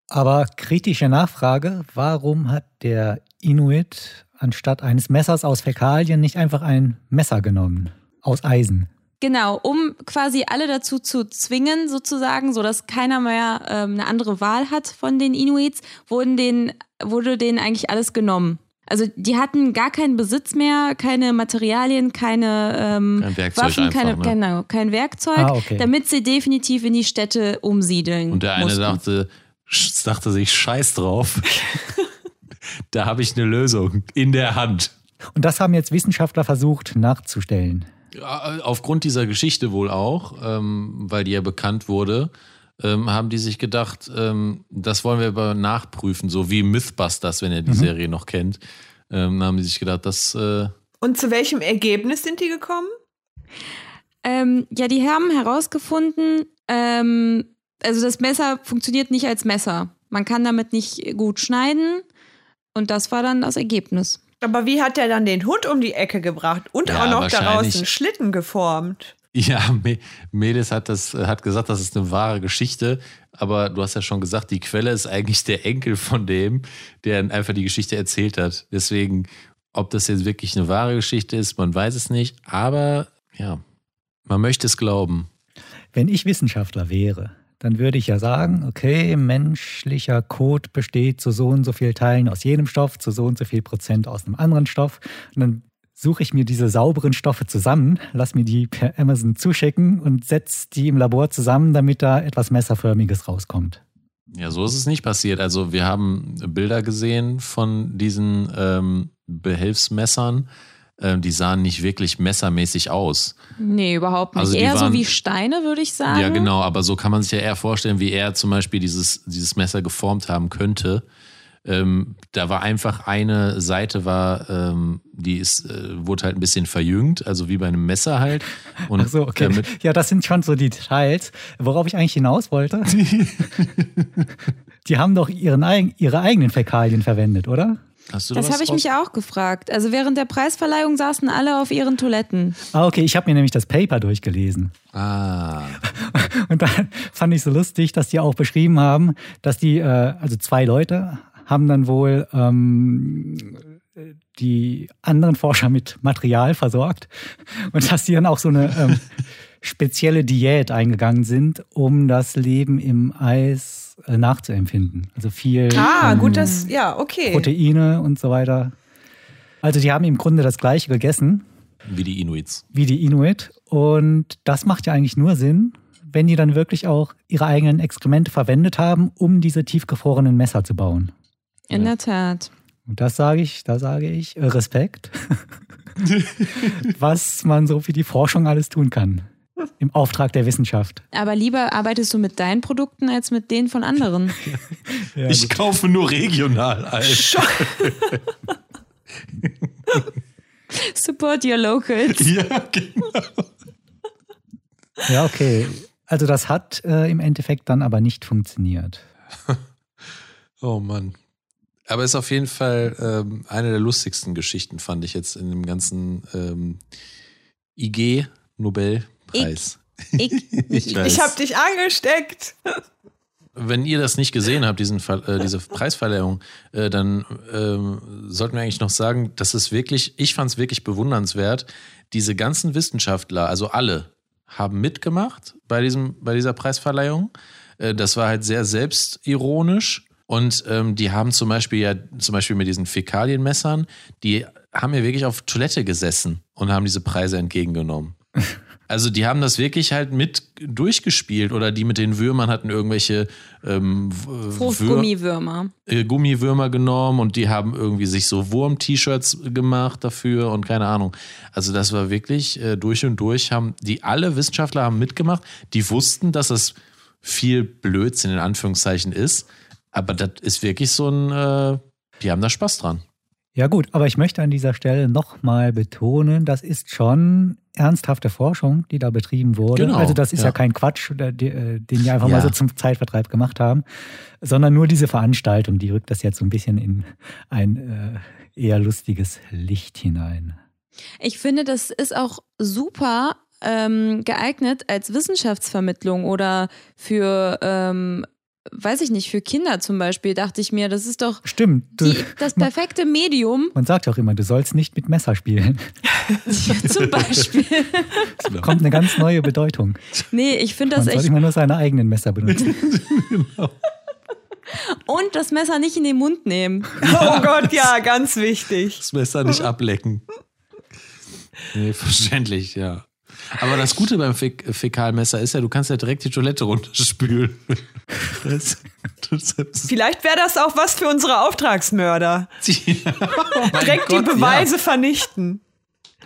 Aber kritische Nachfrage, warum hat der Inuit anstatt eines Messers aus Fäkalien nicht einfach ein Messer genommen? Aus Eisen. Genau, um quasi alle dazu zu zwingen, sozusagen, sodass keiner mehr ähm, eine andere Wahl hat von den Inuits, wurden denen, wurde denen eigentlich alles genommen. Also die hatten gar keinen Besitz mehr, keine Materialien, keine ähm, Kein Werkzeug Waffen, einfach, keine, ne? genau, kein Werkzeug, Ah, okay. damit sie definitiv in die Städte umsiedeln. Und der eine mussten. dachte, dachte sich, scheiß drauf. *laughs* da habe ich eine Lösung in der Hand. Und das haben jetzt Wissenschaftler versucht nachzustellen. Ja, Aufgrund dieser Geschichte wohl auch, ähm, weil die ja bekannt wurde, ähm, haben die sich gedacht, ähm, das wollen wir aber nachprüfen, so wie Mythbusters, wenn ihr die Serie noch kennt. Ähm, haben die sich gedacht, das äh, Und zu welchem Ergebnis sind die gekommen? Ähm, ja, die haben herausgefunden, ähm, also das Messer funktioniert nicht als Messer. Man kann damit nicht gut schneiden. Und das war dann das Ergebnis. Aber wie hat der dann den Hund um die Ecke gebracht und Ja, auch noch daraus einen Schlitten geformt? Ja, Me- Medes hat das hat gesagt, das ist eine wahre Geschichte, aber du hast ja schon gesagt, die Quelle ist eigentlich der Enkel von dem, der einfach die Geschichte erzählt hat. Deswegen, ob das jetzt wirklich eine wahre Geschichte ist, man weiß es nicht, aber ja, man möchte es glauben. Wenn ich Wissenschaftler wäre, dann würde ich ja sagen, okay, menschlicher Code besteht zu so und so viel Teilen aus jedem Stoff, zu so und so viel Prozent aus einem anderen Stoff. Und dann suche ich mir diese sauberen Stoffe zusammen, lass mir die per Amazon zuschicken und setze die im Labor zusammen, damit da etwas Messerförmiges rauskommt. Ja, so ist es nicht passiert. Also wir haben Bilder gesehen von diesen ähm, Behelfsmessern. Ähm, die sahen nicht wirklich messermäßig aus. Nee, überhaupt nicht. Also eher waren, so wie Steine, würde ich sagen. Ja, genau, aber so kann man sich ja eher vorstellen, wie er zum Beispiel dieses, dieses Messer geformt haben könnte. Ähm, da war einfach eine Seite war, ähm, die ist, äh, wurde halt ein bisschen verjüngt, also wie bei einem Messer halt. *laughs* Und Ach so, okay. ja, das sind schon so die Details. Worauf ich eigentlich hinaus wollte. *laughs* die haben doch ihren, ihre eigenen Fäkalien verwendet, oder? Hast du das habe ich mich auch gefragt. Also während der Preisverleihung saßen alle auf ihren Toiletten. Ah, okay, ich habe mir nämlich das Paper durchgelesen. Ah. *laughs* Und dann fand ich so lustig, dass die auch beschrieben haben, dass die, äh, also zwei Leute haben dann wohl ähm, die anderen Forscher mit Material versorgt und dass die dann auch so eine ähm, *laughs* spezielle Diät eingegangen sind, um das Leben im Eis nachzuempfinden. Also viel ah, ähm, gut, das, ja, okay. Proteine und so weiter. Also die haben im Grunde das gleiche gegessen. Wie die Inuits. Wie die Inuit. Und das macht ja eigentlich nur Sinn, wenn die dann wirklich auch ihre eigenen Exkremente verwendet haben, um diese tiefgefrorenen Messer zu bauen. In ja. der Tat. Und das sage ich, da sage ich äh, Respekt, *laughs* was man so für die Forschung alles tun kann. Im Auftrag der Wissenschaft. Aber lieber arbeitest du mit deinen Produkten als mit denen von anderen. *laughs* ja, ich kaufe nur regional ein. *laughs* Support your locals. Ja, genau. Ja, okay. Also das hat äh, im Endeffekt dann aber nicht funktioniert. *laughs* Oh Mann. Aber ist auf jeden Fall ähm, eine der lustigsten Geschichten, fand ich jetzt in dem ganzen ähm, IG-Nobelpreis. Ich, ich, *laughs* ich, ich habe dich angesteckt. Wenn ihr das nicht gesehen habt, diesen, äh, diese Preisverleihung, äh, dann ähm, sollten wir eigentlich noch sagen, das ist wirklich, ich fand es wirklich bewundernswert. Diese ganzen Wissenschaftler, also alle, haben mitgemacht bei, diesem, bei dieser Preisverleihung. Äh, das war halt sehr selbstironisch und ähm, die haben zum Beispiel ja, zum Beispiel mit diesen Fäkalienmessern, die haben ja wirklich auf Toilette gesessen und haben diese Preise entgegengenommen. *laughs* Also die haben das wirklich halt mit durchgespielt oder die mit den Würmern hatten irgendwelche ähm, Gummiwürmer. Äh, Gummiwürmer genommen und die haben irgendwie sich so Wurm-T-Shirts gemacht dafür und keine Ahnung. Also das war wirklich äh, durch und durch haben die alle Wissenschaftler haben mitgemacht. Die wussten, dass es viel Blödsinn in Anführungszeichen ist, aber das ist wirklich so ein, äh, die haben da Spaß dran. Ja gut, aber ich möchte an dieser Stelle nochmal betonen, das ist schon ernsthafte Forschung, die da betrieben wurde. Genau, also das ist ja, ja kein Quatsch, den die einfach ja. mal so zum Zeitvertreib gemacht haben, sondern nur diese Veranstaltung, die rückt das jetzt so ein bisschen in ein äh, eher lustiges Licht hinein. Ich finde, das ist auch super ähm, geeignet als Wissenschaftsvermittlung oder für ähm, weiß ich nicht, für Kinder zum Beispiel, dachte ich mir, das ist doch Stimmt. Die, das perfekte Medium. Man sagt auch immer, du sollst nicht mit Messer spielen. *laughs* zum Beispiel. Kommt eine ganz neue Bedeutung. Nee, ich finde das Man echt. soll immer nur seine eigenen Messer benutzen. genau. *laughs* Und das Messer nicht in den Mund nehmen. Oh Gott, ja, ganz wichtig. Das Messer nicht ablecken. *laughs* Nee, verständlich, ja. Aber das Gute beim Fä Fäkalmesser ist ja, du kannst ja direkt die Toilette runterspülen. Das, das, das Vielleicht wäre das auch was für unsere Auftragsmörder. *laughs* Ja, oh direkt Gott, die Beweise ja. vernichten.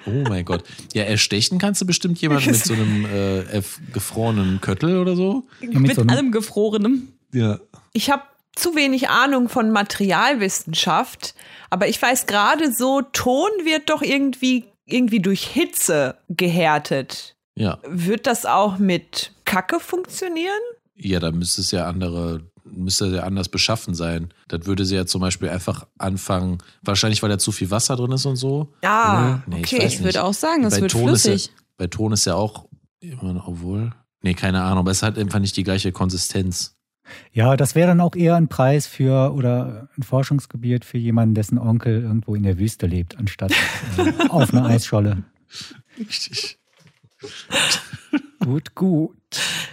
Oh mein Gott. Ja, erstechen kannst du bestimmt jemanden mit *laughs* so einem äh, gefrorenen Köttel oder so. Ja, mit, mit so allem Gefrorenem. Ja. Ich habe zu wenig Ahnung von Materialwissenschaft, aber ich weiß gerade so, Ton wird doch irgendwie irgendwie durch Hitze gehärtet. Ja. Wird das auch mit Kacke funktionieren? Ja, da müsste es ja andere, müsste ja anders beschaffen sein. Das würde sie ja zum Beispiel einfach anfangen, wahrscheinlich weil da zu viel Wasser drin ist und so. Ja, nee, okay. Ich, ich würde auch sagen, es wird Ton flüssig. Ja, bei Ton ist ja auch, obwohl, nee, keine Ahnung, aber es hat einfach nicht die gleiche Konsistenz. Ja, das wäre dann auch eher ein Preis für oder ein Forschungsgebiet für jemanden, dessen Onkel irgendwo in der Wüste lebt, anstatt äh, auf einer Eisscholle. Richtig. gut, gut.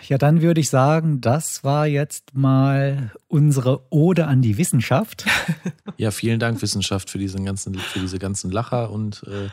Ja, dann würde ich sagen, das war jetzt mal unsere Ode an die Wissenschaft. Ja, vielen Dank, Wissenschaft, für, diesen ganzen, für diese ganzen Lacher und äh,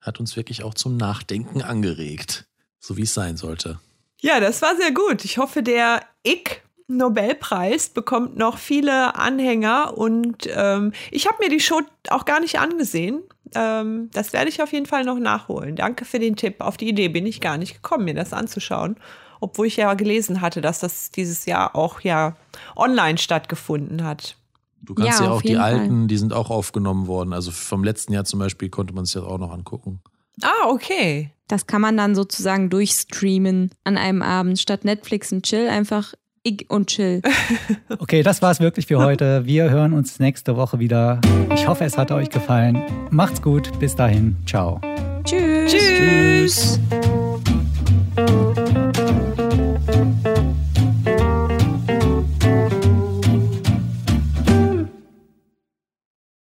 hat uns wirklich auch zum Nachdenken angeregt, so wie es sein sollte. Ja, das war sehr gut. Ich hoffe, der Ick Nobelpreis bekommt noch viele Anhänger und ähm, ich habe mir die Show auch gar nicht angesehen. Ähm, das werde ich auf jeden Fall noch nachholen. Danke für den Tipp. Auf die Idee bin ich gar nicht gekommen, mir das anzuschauen. Obwohl ich ja gelesen hatte, dass das dieses Jahr auch ja online stattgefunden hat. Du kannst ja, Ja, auch die jeden Fall. alten, die sind auch aufgenommen worden. Also vom letzten Jahr zum Beispiel konnte man sich das auch noch angucken. Ah, okay. Das kann man dann sozusagen durchstreamen an einem Abend. Statt Netflix und Chill einfach ich und chill. *laughs* Okay, das war's wirklich für heute. Wir hören uns nächste Woche wieder. Ich hoffe, es hat euch gefallen. Macht's gut. Bis dahin. Ciao. Tschüss. Tschüss. Tschüss.